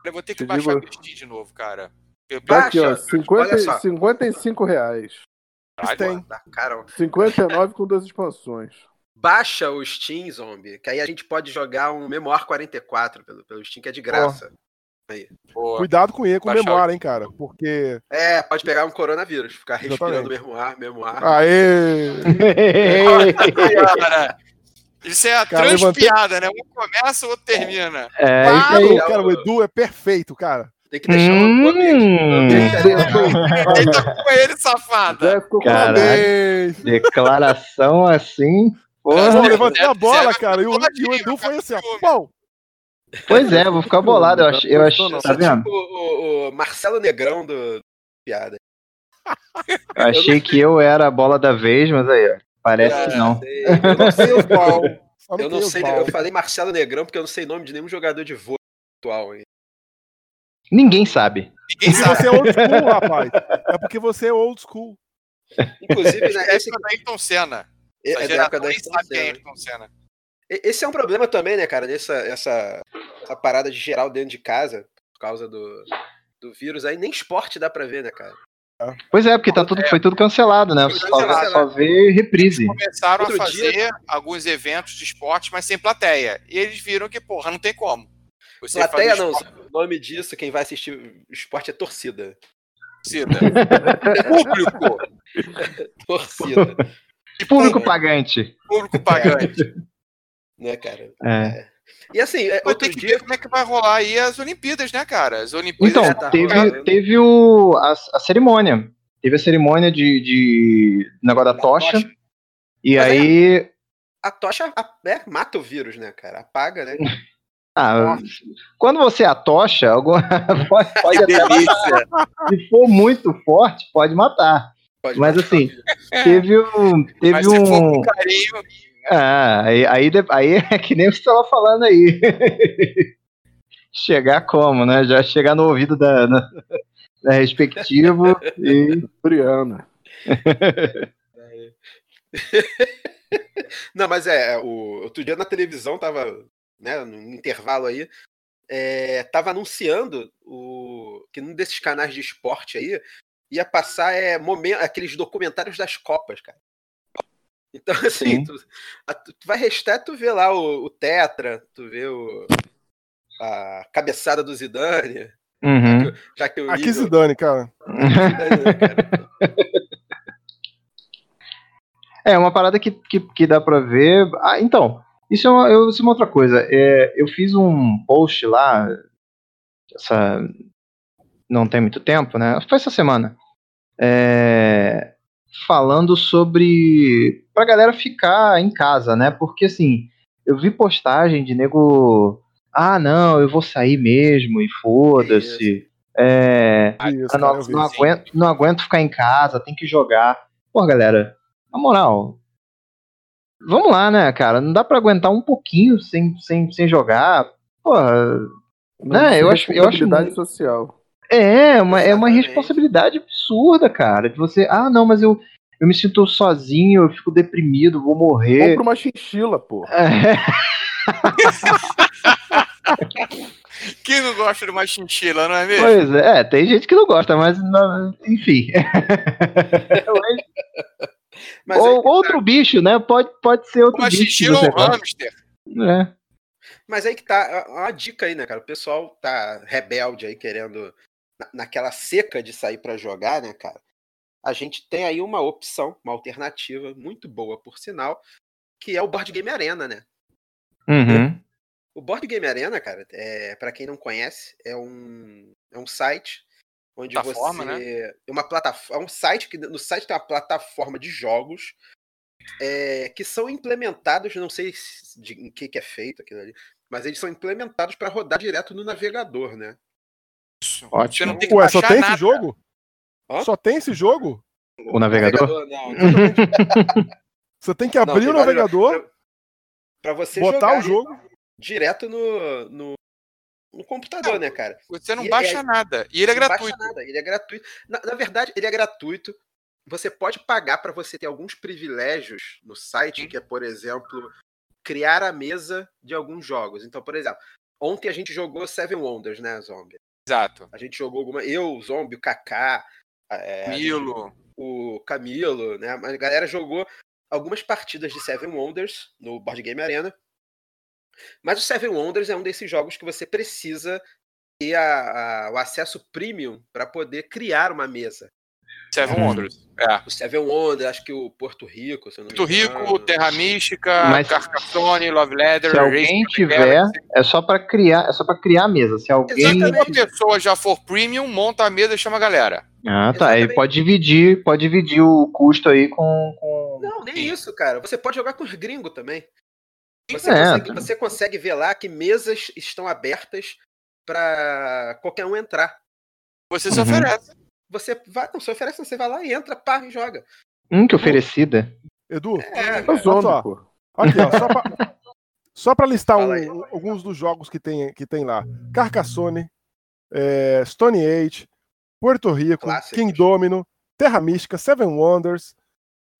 Eu vou ter que Te baixar digo- o Steam de novo, cara. Eu, Baixa, Aqui, ó, 50, olha só. 55 reais. Caralho, tem. Tá, cara, 59 com duas expansões. baixa o Steam, zombie, que aí a gente pode jogar um Memoir 44 pelo, pelo Steam, que é de graça. Boa. Cuidado com ele, com Baixar memória, hein, cara. Porque. É, pode pegar um coronavírus, ficar respirando Exatamente. Memoir, Memoir. Aê! Cara, isso é a Cara, levantei- transpiada, né? Um começa, o outro termina. É isso aí. cara, o Edu é perfeito, cara. Tem que deixar um Hum, Deixa ele- Deita com ele, safada. Parabéns! declaração assim. Porra. eu levantei a bola, cara, e o, e o Edu foi assim, ó. Bom, Pois é, vou ficar bolado. Eu acho, eu acho, tá vendo? o, o- o Marcelo Negrão do piada. Eu achei que eu era a bola da vez, mas aí, ó. Parece que não. sei, Eu não sei o qual. Eu não sei, eu falei Marcelo Negrão porque eu não sei nome de nenhum jogador de vôlei atual. hein. Ninguém sabe. Ninguém sabe. você é old school, rapaz. É porque você é old school. Inclusive, né, Essa esse é da Ayrton Senna. é, é da época geração da nem Ayrton é Senna. Esse é um problema também, né, cara? Nessa essa, essa parada de geral dentro de casa, por causa do, do vírus, aí nem esporte dá pra ver, né, cara? Pois é, porque tá tudo, foi tudo cancelado, né? Foi Só, cancelado. só vê reprise. Começaram Outro a dia- fazer alguns eventos de esporte, mas sem plateia. E eles viram que, porra, não tem como. Você Plateia não, esporte, o nome disso, quem vai assistir esporte é torcida. torcida. Público. Torcida, Público pagante. Público pagante. Né, cara? É. E assim, é, outro ter que dia. ver como é que vai rolar aí as Olimpíadas, né, cara? As Olimpíadas. Então, já tá teve, rolando. teve o, a, a cerimônia. Teve a cerimônia de, de negócio da Da tocha. tocha. E Mas é- aí. A tocha a- é, mata o vírus, né, cara? Apaga, né? Ah, quando você atocha, alguma, pode, pode até delícia. se for muito forte, pode matar. Pode Mas matar assim. Teve um. Teve Mas se for um. com carinho, Ah, aí, aí, aí é que nem você estava falando aí. chegar como, né? Já chegar no ouvido da, da, da respectivo e. Briana. Não, mas é, o outro dia na televisão tava, né, no intervalo aí, é, tava anunciando o que num desses canais de esporte aí ia passar é, momen- aqueles documentários das Copas, cara. Então, assim, Sim. tu, a- tu vai restar tu vê lá o, o Tetra, tu vê o, a cabeçada do Zidane, Uhum. já que o Aqui nível- se dane, cara. Zidane, né, cara? É, uma parada que, que, que dá pra ver. Ah, então, isso é uma, eu, isso é uma outra coisa. É, eu fiz um post lá, essa, não tem muito tempo, né? Foi essa semana. É, falando sobre. pra galera ficar em casa, né? Porque assim, eu vi postagem de nego. Ah, não, eu vou sair mesmo e foda-se. É, Isso, eu não, não aguento, não aguento ficar em casa, tem que jogar. Pô, galera, na moral, vamos lá, né, cara? Não dá pra aguentar um pouquinho sem, sem, sem jogar. Porra, Né, eu acho- eu acho social. É, uma, é uma responsabilidade absurda, cara. De você, ah, não, mas eu, eu me sinto sozinho, eu fico deprimido, vou morrer. Compra uma chinchila, pô. É, Quem não gosta de uma chinchila, não é mesmo? pois é, é, tem gente que não gosta, mas não- enfim. Mas Ou tá. outro bicho, né? Pode, pode ser outro Uma bicho. que chinchila ou um gosta. hamster. É. Mas aí que tá, uma dica aí, né, cara? O pessoal tá rebelde aí, querendo. Na- naquela seca de sair pra jogar, né, cara? A gente tem aí uma opção, uma alternativa muito boa, por sinal, que é o Board Game Arena, né? Uhum. O Board Game Arena, cara, é, para quem não conhece, é um, é um site onde Plataforma, você. É uma plataforma. É um site que no site tem uma plataforma de jogos é, que são implementados, não sei se- de, em que, que é feito aquilo ali, mas eles são implementados para rodar direto no navegador, né? Isso. Ótimo. Você não tem que Ué, só tem nada. esse jogo? Hã? Só tem esse jogo? O navegador? não. Você tem que Não, abrir tem o navegador, Pra você botar jogar o jogo. direto no, no, no computador, né, cara? Você não E baixa é- nada. E ele é Não gratuito. baixa nada, ele é gratuito. Na, na verdade, ele é gratuito. Você pode pagar para você ter alguns privilégios no site, Sim. que é, por exemplo, criar a mesa de alguns jogos. Então, por exemplo, ontem a gente jogou Seven Wonders, né, Zombie? Exato. A gente jogou alguma. Eu, o Zombie, o Kaká, é, a gente- Milo. o Camilo, né? A galera jogou algumas partidas de Seven Wonders no Board Game Arena. Mas o Seven Wonders é um desses jogos que você precisa ter a- a- o acesso premium para poder criar uma mesa. Seven Uhum. Wonders. É. O Seven Wonders, acho que o Porto Rico, se não Porto Rico, engano. Terra Mística, Mas- Carcassonne, Love Leather, Se alguém Racing tiver, é só pra criar, é só para criar a mesa. Se alguém Se uma Exatamente. pessoa já for premium, monta a mesa e chama a galera. Ah, tá. Aí Exatamente. pode dividir, pode dividir o custo aí com. com... Não, nem Sim. isso, cara. Você pode jogar com os gringos também. Você, É, consegue, tá. você consegue ver lá que mesas estão abertas para qualquer um entrar. Você se Uhum. oferece. Você vai, não se oferece, você vai lá e entra, pá, e joga. Hum, que oferecida. Edu, É, É cara. zombie, só. pô. aqui, ó, só pra, só pra listar um- aí. alguns dos jogos que tem, que tem lá. Carcassonne, é, Stone Age, Porto Rico. King Domino, Terra Mística, Seven Wonders,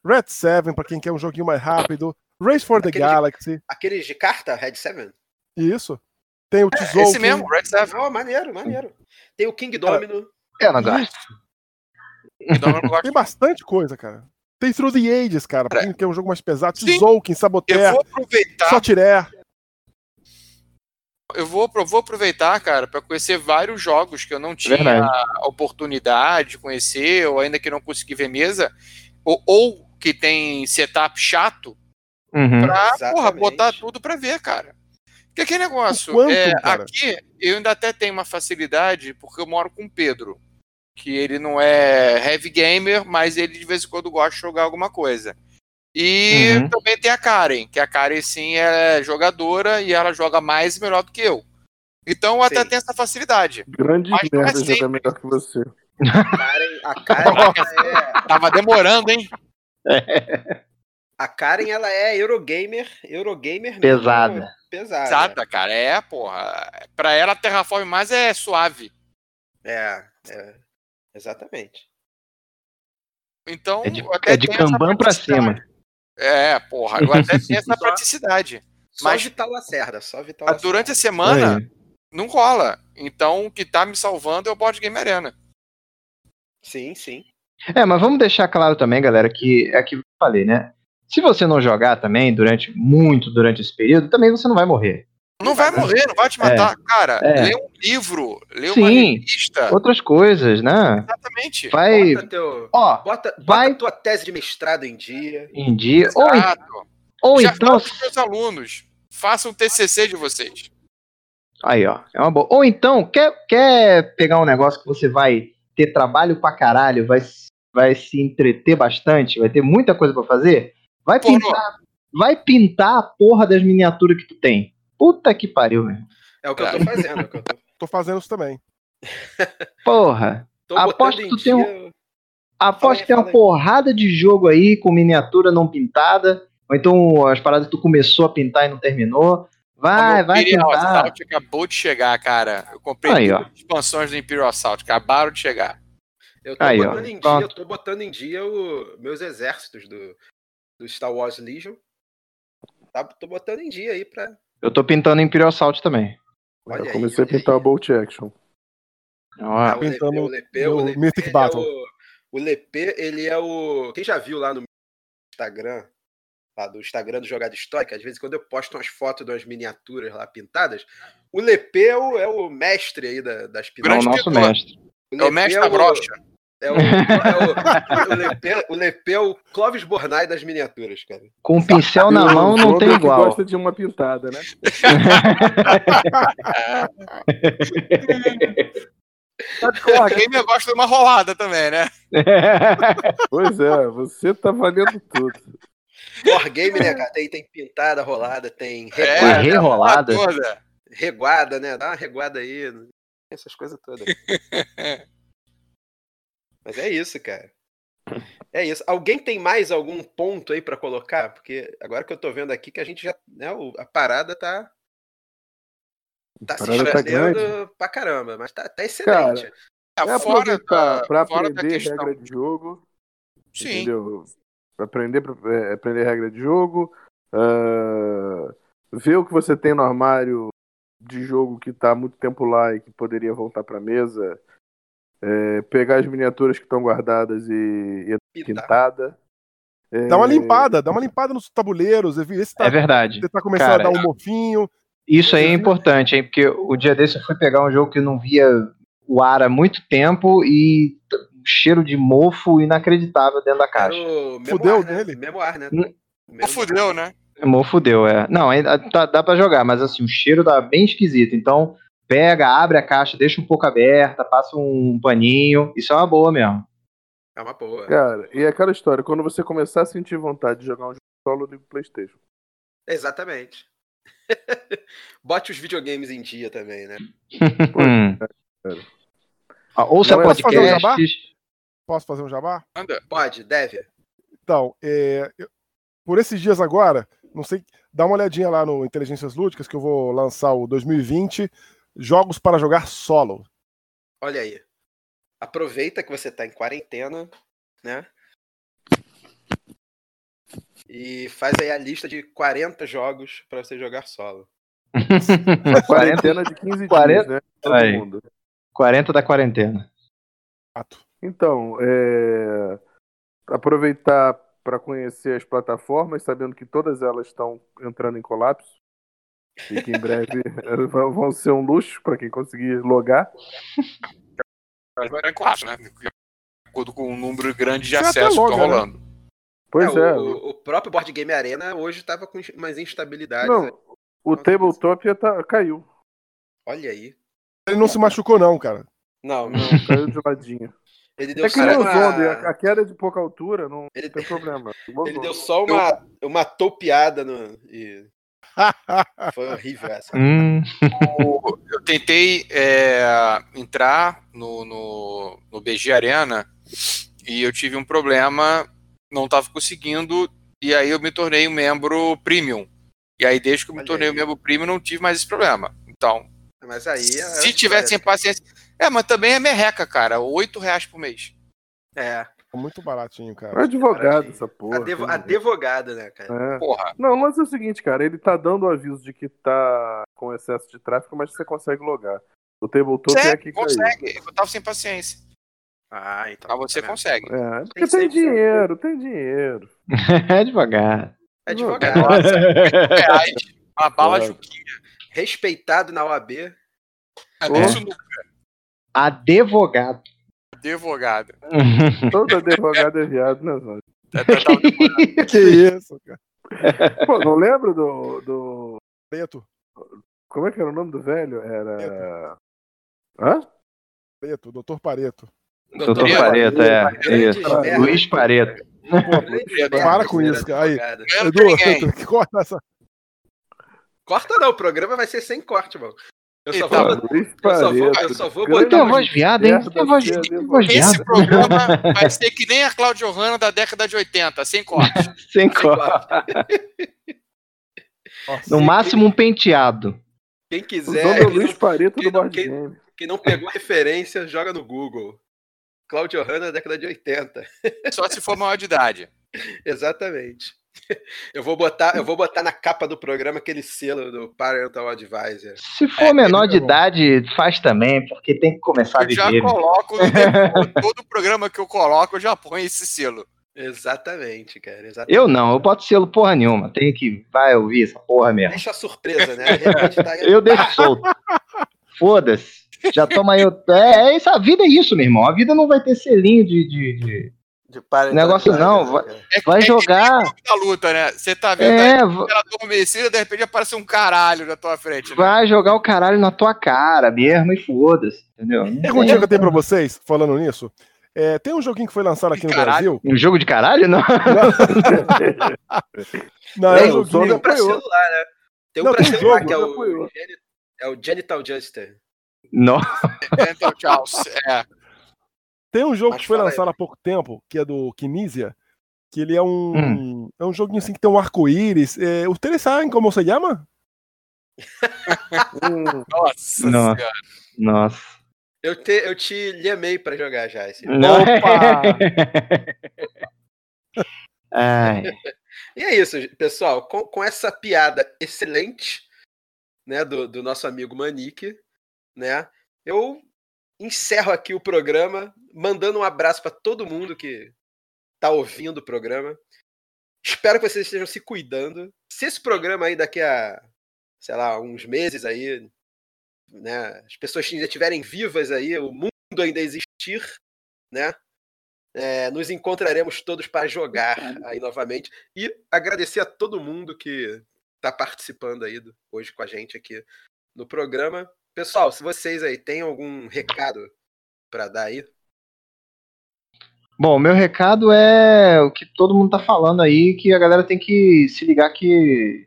Red Seven, pra quem quer um joguinho mais rápido, Race for the Aquele de- Galaxy, Aqueles de carta, Red Seven? isso. Tem o Tesouro. Esse mesmo, Red Seven. Oh, maneiro, maneiro. Tem o King Domino. É, eu não gosto. Tem bastante coisa, cara. Tem Through the Ages, cara, pra quem quer um jogo mais pesado. Tzolk'in, Eu Saboteur, vou aproveitar, Sotiré. eu vou, eu vou aproveitar, cara, pra conhecer vários jogos que eu não tinha Verdade. a oportunidade de conhecer, ou ainda que não consegui ver mesa, ou, ou que tem setup chato, Uhum. pra, Exatamente. porra, botar tudo pra ver, cara. Porque aquele negócio, quanto, é, aqui eu ainda até tenho uma facilidade, porque eu moro com o Pedro, que ele não é heavy gamer, mas ele de vez em quando gosta de jogar alguma coisa. E Uhum. também tem a Karen, que a Karen sim é jogadora e ela joga mais e melhor do que eu. Então eu até tenho essa facilidade. Grande Mas não é merda sempre. jogar melhor que você. A Karen, a Karen, é, Tava demorando, hein? a Karen, ela é Eurogamer, Eurogamer mesmo, Pesada. Pesada. Exata, cara. É, porra. Pra ela, a Terraform mais é suave. É, é, exatamente. Então, É de, até é de Kanban pra cima. É, porra. Eu até tenho essa praticidade. Só Mas- Vital Lacerda, só Vital Mas Lacerda. durante a semana, Aí. não rola. Então, o que tá me salvando é o Board Game Arena. Sim, sim. É, mas vamos deixar claro também, galera, que é aquilo que eu falei, né? Se você não jogar também durante muito durante esse período, também você não vai morrer. Não vai morrer, não vai te matar. Cara, É. lê um livro, lê uma Sim. revista. Outras coisas, né? Exatamente. Vai. Bota, teu, Ó, bota, bota vai- tua tese de mestrado em dia. em dia. Ou, Exato. ou Já então. pros meus alunos. Façam o TCC de vocês. Aí, ó. É uma boa. Ou então, quer, quer pegar um negócio que você vai ter trabalho pra caralho, vai, vai se entreter bastante, vai ter muita coisa pra fazer? Vai pintar, vai pintar a porra das miniaturas que tu tem. Puta que pariu, velho. É o que eu tô fazendo. é eu tô, Tô fazendo isso também. Porra. tô Aposto que tu tem Aposto aí, que tem uma porrada de jogo aí com miniatura não pintada. Ou então as paradas que tu começou a pintar e não terminou. Vai, vai Imperial pintar. Assault acabou de chegar, cara. Eu comprei Aí, duas ó. expansões do Imperial Assault. Acabaram de chegar. Eu tô Aí, ó, botando em dia, eu tô botando em dia o, meus exércitos do, do Star Wars Legion. Tá, tô botando em dia aí pra. Eu tô pintando Imperial Assault também. Olha Eu aí, comecei a olha pintar o Bolt Action. Ó, Ah, o Lepê, pintando o Lepê, no o Mythic ele é Battle. o, o Lepê, ele é o. Quem já viu lá no Instagram, lá do Instagram do Jogada Histórica, às vezes quando eu posto umas fotos de umas miniaturas lá pintadas, o Lepê é o, é o mestre aí da- das é o Grande pinturas. nosso pintor. mestre. É o mestre da brocha. É o, é o, o, Lepê é o Clóvis Bornai das miniaturas, cara. Com o pincel na mão não tem é igual. gosta de uma pintada, né? O Gamer gosta de uma rolada também, né? Pois é, você tá valendo tudo. Wargame, né, cara? Tem, tem pintada, rolada, tem É, reguada, Rerolada. Toda. reguada, né? Dá uma reguada aí. Essas coisas todas. Mas é isso, cara. É isso. Alguém tem mais algum ponto aí pra colocar? Porque agora que eu tô vendo aqui que a gente já. Né, a parada tá. Tá A se parada tá pra caramba, mas tá, tá excelente. É, É fora da, pra fora aprender regra de jogo. Sim. Entendeu? Aprender, pra- é, aprender regra de jogo. ah, ver o que você tem no armário de jogo que tá há muito tempo lá e que poderia voltar pra mesa. É, pegar as miniaturas que estão guardadas e, e pintada. É, Dá uma limpada, dá uma limpada nos tabuleiros, tá, É verdade. você tá começando Cara, a dar um mofinho. Isso aí é importante, hein? Porque o dia desse eu fui pegar um jogo que eu não via o ar há muito tempo e um cheiro de mofo inacreditável dentro da caixa. Fudeu né? nele? Memoir, né? Hum. Fudeu, né? Mofo deu, é. Não, ainda tá- dá pra jogar, mas assim, o cheiro tá bem esquisito. Então, pega, abre a caixa, deixa um pouco aberta, passa um paninho. Isso é uma boa mesmo. É uma boa. Cara, e é aquela história, quando você começar a sentir vontade de jogar um jogo solo, liga o Playstation. Exatamente. Bote os videogames em dia também, né? Cara. Ah, Ouça Não, posso fazer um. Posso fazer um jabá? Anda. Pode, deve. Então, é, eu- por esses dias agora, não sei, dá uma olhadinha lá no Inteligências Lúdicas que eu vou lançar o 2020 Jogos para jogar solo. Olha aí. Aproveita que você tá em quarentena, né? E faz aí a lista de 40 jogos pra você jogar solo. Quarentena de 15 40 dias, né? Todo Aí. mundo. 40 da quarentena. Fato. Então, é, aproveitar para conhecer as plataformas, sabendo que todas elas estão entrando em colapso e que em breve vão vão ser um luxo para quem conseguir logar. Agora é claro, né? De acordo com o número grande de acessos que estão loga, né? rolando. Pois É, é. o, o próprio Board Game Arena hoje tava com umas instabilidades. Não, o tabletop já tá, caiu. Olha aí. Ele não se machucou, não, cara. Não, não. Caiu de ladinho. Ele deu É que só nem o uma... A queda é de pouca altura não Ele, tem problema. Ele deu só uma, uma topeada no. E foi horrível essa. Hum, Eu tentei é, entrar no, no, no BG Arena e eu tive um problema, não estava conseguindo, e aí eu me tornei um membro premium. E aí, desde que eu me Olha tornei um membro premium, não tive mais esse problema. Então, Mas aí. é se tivesse paciência. É, mas também é merreca, cara. 8 reais por mês. É. Muito baratinho, É cara. advogado essa porra. Adevo, tem- advogado, né, cara? É. Porra. Não, lance é o seguinte, cara, ele tá dando o aviso de que tá com excesso de tráfego, mas você consegue logar. O tabletop é Consegue, aqui caiu. consegue. Eu tava sem paciência. Ah, então. Mas você tá consegue. É, porque Tem tem, dinheiro, tem dinheiro. é devagar. Advogado. Nossa, 8 reais. Uma bala Claro. Juquinha. respeitado na OAB. Advogado. Advogado. Todo advogado é viado, né, Zóio? É total advogado. Que isso, cara. Pô, não lembro do, do. Preto. Como é que era o nome do velho? Era. Hã? Preto, doutor Pareto. Doutor Pareto. Pareto, é. Isso. Luiz Pareto. Grandes Para com isso, cara. Aí. Edu, corta essa. Corta não, o programa vai ser sem corte, mano. Eu só vou, eu só vou, eu só vou botar Tem voz viada, hein? Tem voz, voz Esse viada. programa vai ser que nem a Claudio Hanna da década de 80, sem corte. Sem sem cor. corte. No máximo um penteado. Quem quiser, quem Luiz não, Pareto quem do não- quem- quem não pegou referência, joga no Google. Claudio Hanna, década de 80. Só se for maior de idade. Exatamente. Eu vou botar, eu vou botar na capa do programa aquele selo do Parental Advisor. Se for É, menor de bom. idade, faz também, porque tem que começar a Eu já viver. coloco, no default, todo programa que eu coloco, eu já ponho esse selo. Exatamente, cara. Exatamente. Eu não, eu boto selo porra nenhuma. Tem que. Vai ouvir essa porra mesmo. Deixa a surpresa, né? Repente tá- Eu deixo solto. Foda-se. Já toma eu. É, é isso, a vida é isso, meu irmão. A vida não vai ter selinho de. de, de- de Parental Negócio não, né, vai-? É, Vai é jogar. o da luta, né? Você tá vendo aí, É, ela adormecida, de repente aparece um caralho na tua frente. Né? vai jogar o caralho na tua cara mesmo e foda-se. Entendeu? Não Perguntinha que eu tenho pra vocês, falando nisso. É, tem um joguinho que foi lançado aqui no Caralho. Brasil. Um jogo de caralho? Não. Não, É, é um o um pra celular, né? Tem um Não, pra tem celular jogo, que é o, é o Genital Juster. Não. Então, tchau. É. Tem um jogo Mas que foi fala aí. lançado há pouco tempo, que é do Kinesia, que ele é um. Hum. É um joguinho assim que tem um arco-íris. É, ¿Ustedes sabem como se llama? Hum, Nossa Não. senhora. Nossa. Eu te, eu te lhamei pra jogar já esse. Não. Opa! Ai. E é isso, pessoal. Com, com essa piada excelente, né, do, do nosso amigo Manique, né, eu encerro aqui o programa, mandando um abraço para todo mundo que tá ouvindo o programa. Espero que vocês estejam se cuidando. Se esse programa aí daqui a, sei lá, uns meses aí, né, as pessoas ainda estiverem vivas aí, o mundo ainda existir, né, é, nos encontraremos todos para jogar aí novamente. E agradecer a todo mundo que está participando aí do- hoje com a gente aqui no programa. Pessoal, se vocês aí têm algum recado para dar aí, Bom, meu recado é o que todo mundo tá falando aí, que a galera tem que se ligar que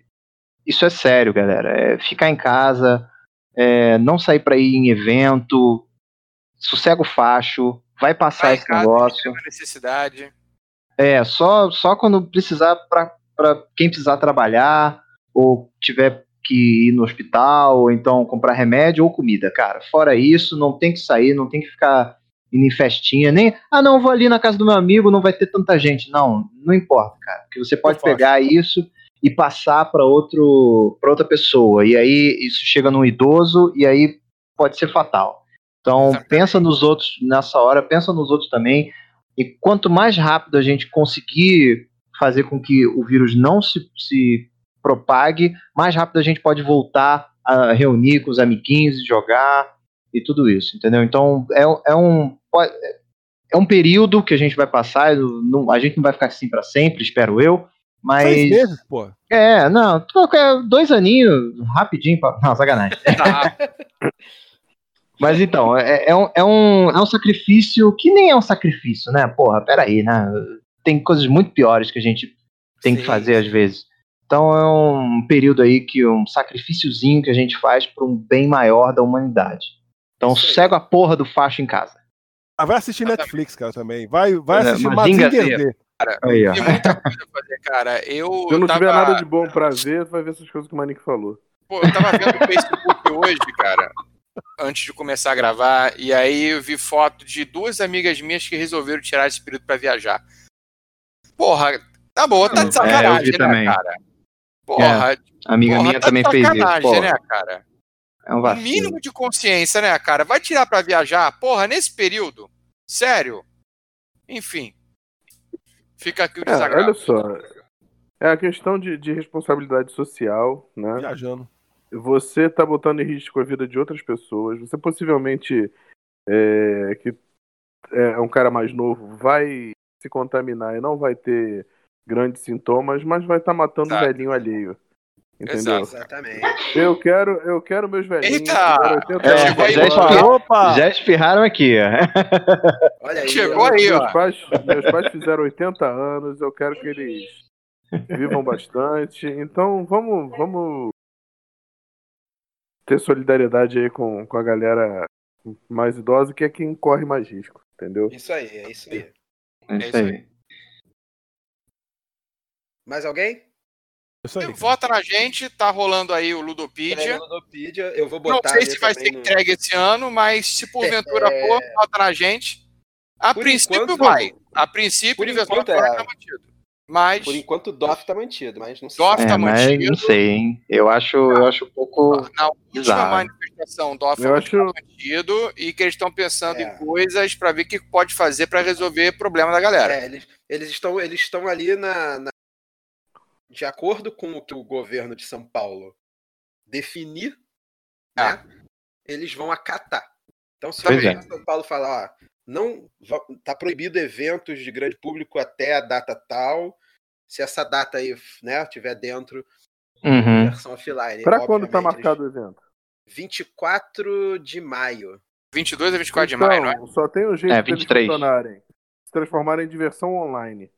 isso é sério, galera. É ficar em casa, é não sair pra ir em evento, sossega o facho, vai passar Vai esse casa, negócio. Necessidade. É, só, só quando precisar, pra, pra quem precisar trabalhar, ou tiver que ir no hospital, ou então comprar remédio ou comida, cara. Fora isso, não tem que sair, não tem que ficar indo em festinha, nem, ah, não, vou ali na casa do meu amigo, não vai ter tanta gente. Não, não importa, cara. Porque você pode pegar isso e passar para outro para outra pessoa. E aí isso chega num idoso e aí pode ser fatal. Então, Exatamente. pensa nos outros nessa hora, pensa nos outros também. E quanto mais rápido a gente conseguir fazer com que o vírus não se, se propague, mais rápido a gente pode voltar a reunir com os amiguinhos e jogar e tudo isso, entendeu? Então é, é um é um período que a gente vai passar, não- a gente não vai ficar assim para sempre, espero eu, mas Seis meses, pô. é, não, qualquer dois aninhos, rapidinho, pra... não, sacanagem. Tá. Mas então, é, é um, é, um, é um sacrifício que nem é um sacrifício, né? Porra, peraí, né? Tem coisas muito piores que a gente tem que Sim, fazer às vezes. Então é um período aí que um sacrifíciozinho que a gente faz para um bem maior da humanidade. Então cega a porra do facho em casa. Ah, vai assistir Netflix, cara, também. Vai, vai É, assistir Mazinga Mazinger Z. Z. Aí. Tem muita coisa a fazer, cara. Eu, Se não tava, tiver nada de bom pra ver, vai ver essas coisas que o Manique falou. pô, eu tava vendo o Facebook hoje, cara, antes de começar a gravar, e aí eu vi foto de duas amigas minhas que resolveram tirar esse período pra viajar. Porra, tá bom, tá de É, eu sacanagem, vi né, também. cara? Porra, A amiga porra, minha tá também fez isso. Porra, né, cara? é um vacilo. mínimo de consciência, né, cara? Vai tirar pra viajar? Porra, nesse período? Sério? Enfim. Fica aqui o É, desagravo. olha só. É a questão de, de responsabilidade social, né? Viajando. você tá botando em risco a vida de outras pessoas. Você possivelmente, é, que é um cara mais novo, vai se contaminar e não vai ter grandes sintomas, mas vai estar matando o Exato. velhinho alheio. Entendeu? Exatamente. Eu quero, eu quero meus velhinhos. Eita! tiveram 80 É, já, ó. espir- Opa! já espirraram aqui, ó. Olha aí. Chegou ó. aí, ó. Meus pais, meus pais fizeram 80 anos, eu quero que eles vivam bastante. Então vamos, vamos ter solidariedade aí com, com a galera mais idosa, que é quem corre mais risco, entendeu? Isso aí, é isso aí. É isso isso aí. Mais alguém? Aí. Vota na gente, tá rolando aí o Ludopedia. É, Ludopedia, eu vou Não botar. sei ali se vai ser no- entregue esse ano, mas se porventura for, vota na gente. A Por princípio enquanto- vai. A princípio, Por o enquanto, vai é. estar mantido. Mas Por enquanto o DOF tá mantido, mas não sei. DOF É, tá mas mantido. não sei, hein? Eu acho, eu acho um pouco. Na última Bizarro. manifestação, o DOF Eu acho- estar mantido e que eles estão pensando É. em coisas para ver o que pode fazer para resolver o problema da galera. É, eles, eles estão eles estão ali na, na- de acordo com o que o governo de São Paulo definir, Ah. né? Eles vão acatar. Então se o governo de São Paulo falar, ó, não tá proibido eventos de grande público até a data tal, se essa data aí, né, tiver dentro Uhum. versão offline. Pra quando tá marcado o evento? eles- 24 de maio. 22 a 24 de Então, maio, não é? Só tem um jeito É, de eles 23. funcionarem. Se transformarem em diversão online.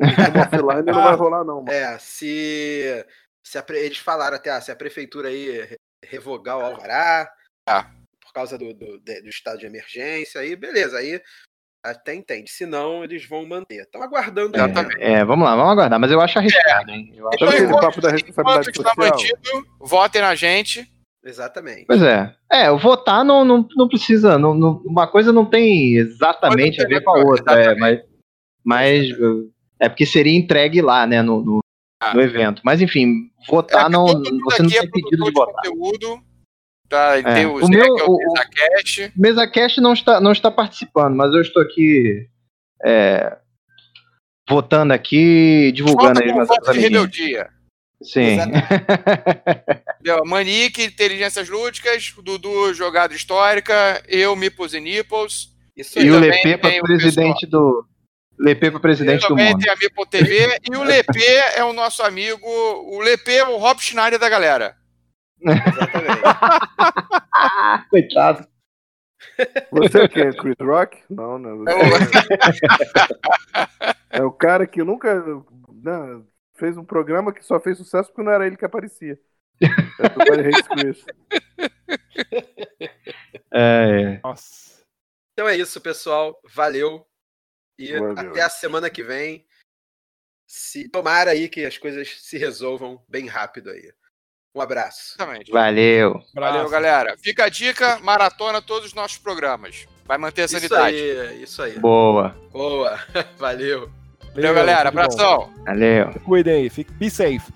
Offline não vai rolar, não. mano. É, se, se pre- eles falaram até, ah, se a prefeitura aí re- revogar o alvará Ah. por causa do, do, do estado de emergência, aí beleza, aí até entende. Se não, eles vão manter. Estão aguardando. Exatamente. É, vamos lá, vamos aguardar. Mas eu acho arriscado, hein? Eu acho Sabe aquele enquanto- papo da responsabilidade Enquanto está mantido, votem na gente. Exatamente. Pois é. É, o votar não, não, não precisa. Não, não- uma coisa não tem exatamente a ver com a outra. É, mas, mas é porque seria entregue lá, né, no, no, Ah. no evento. Mas enfim, votar É, não. Você não aqui é tem pedido de votar. conteúdo. Tá, É. Tem o, O Zé, meu- que é o o- MesaCast. Mesa Cast não está, não está participando, mas eu estou aqui é, votando aqui, divulgando aí meus voto amiguinhos. rebeldia. Sim. Entendeu? Manique, Inteligências Lúdicas, Dudu, Jogada Histórica, eu, Mipos e Nipples. Isso e o Lepê para tem o presidente do. Lepê para presidente do também mundo. tem a Mipo TV. e o Lepê é o nosso amigo. O Lepê é o Rob Schneider da galera. Exatamente. Coitado. Você é quem? Chris Rock? Não, não. É É o cara que nunca né, fez um programa que só fez sucesso porque não era ele que aparecia. Hates Chris. É, Nossa. Então é isso, pessoal. Valeu. E Valeu. até a semana que vem. Se tomara aí que as coisas se resolvam bem rápido aí. Um abraço. Exatamente. valeu. Valeu, Abraço. galera. Fica a dica, maratona todos os nossos programas. Vai manter a Isso sanidade. aí, isso aí. Boa. Boa. Valeu. Valeu, galera. tudo bom. Abração. Valeu. Cuidem aí. Fique, be safe.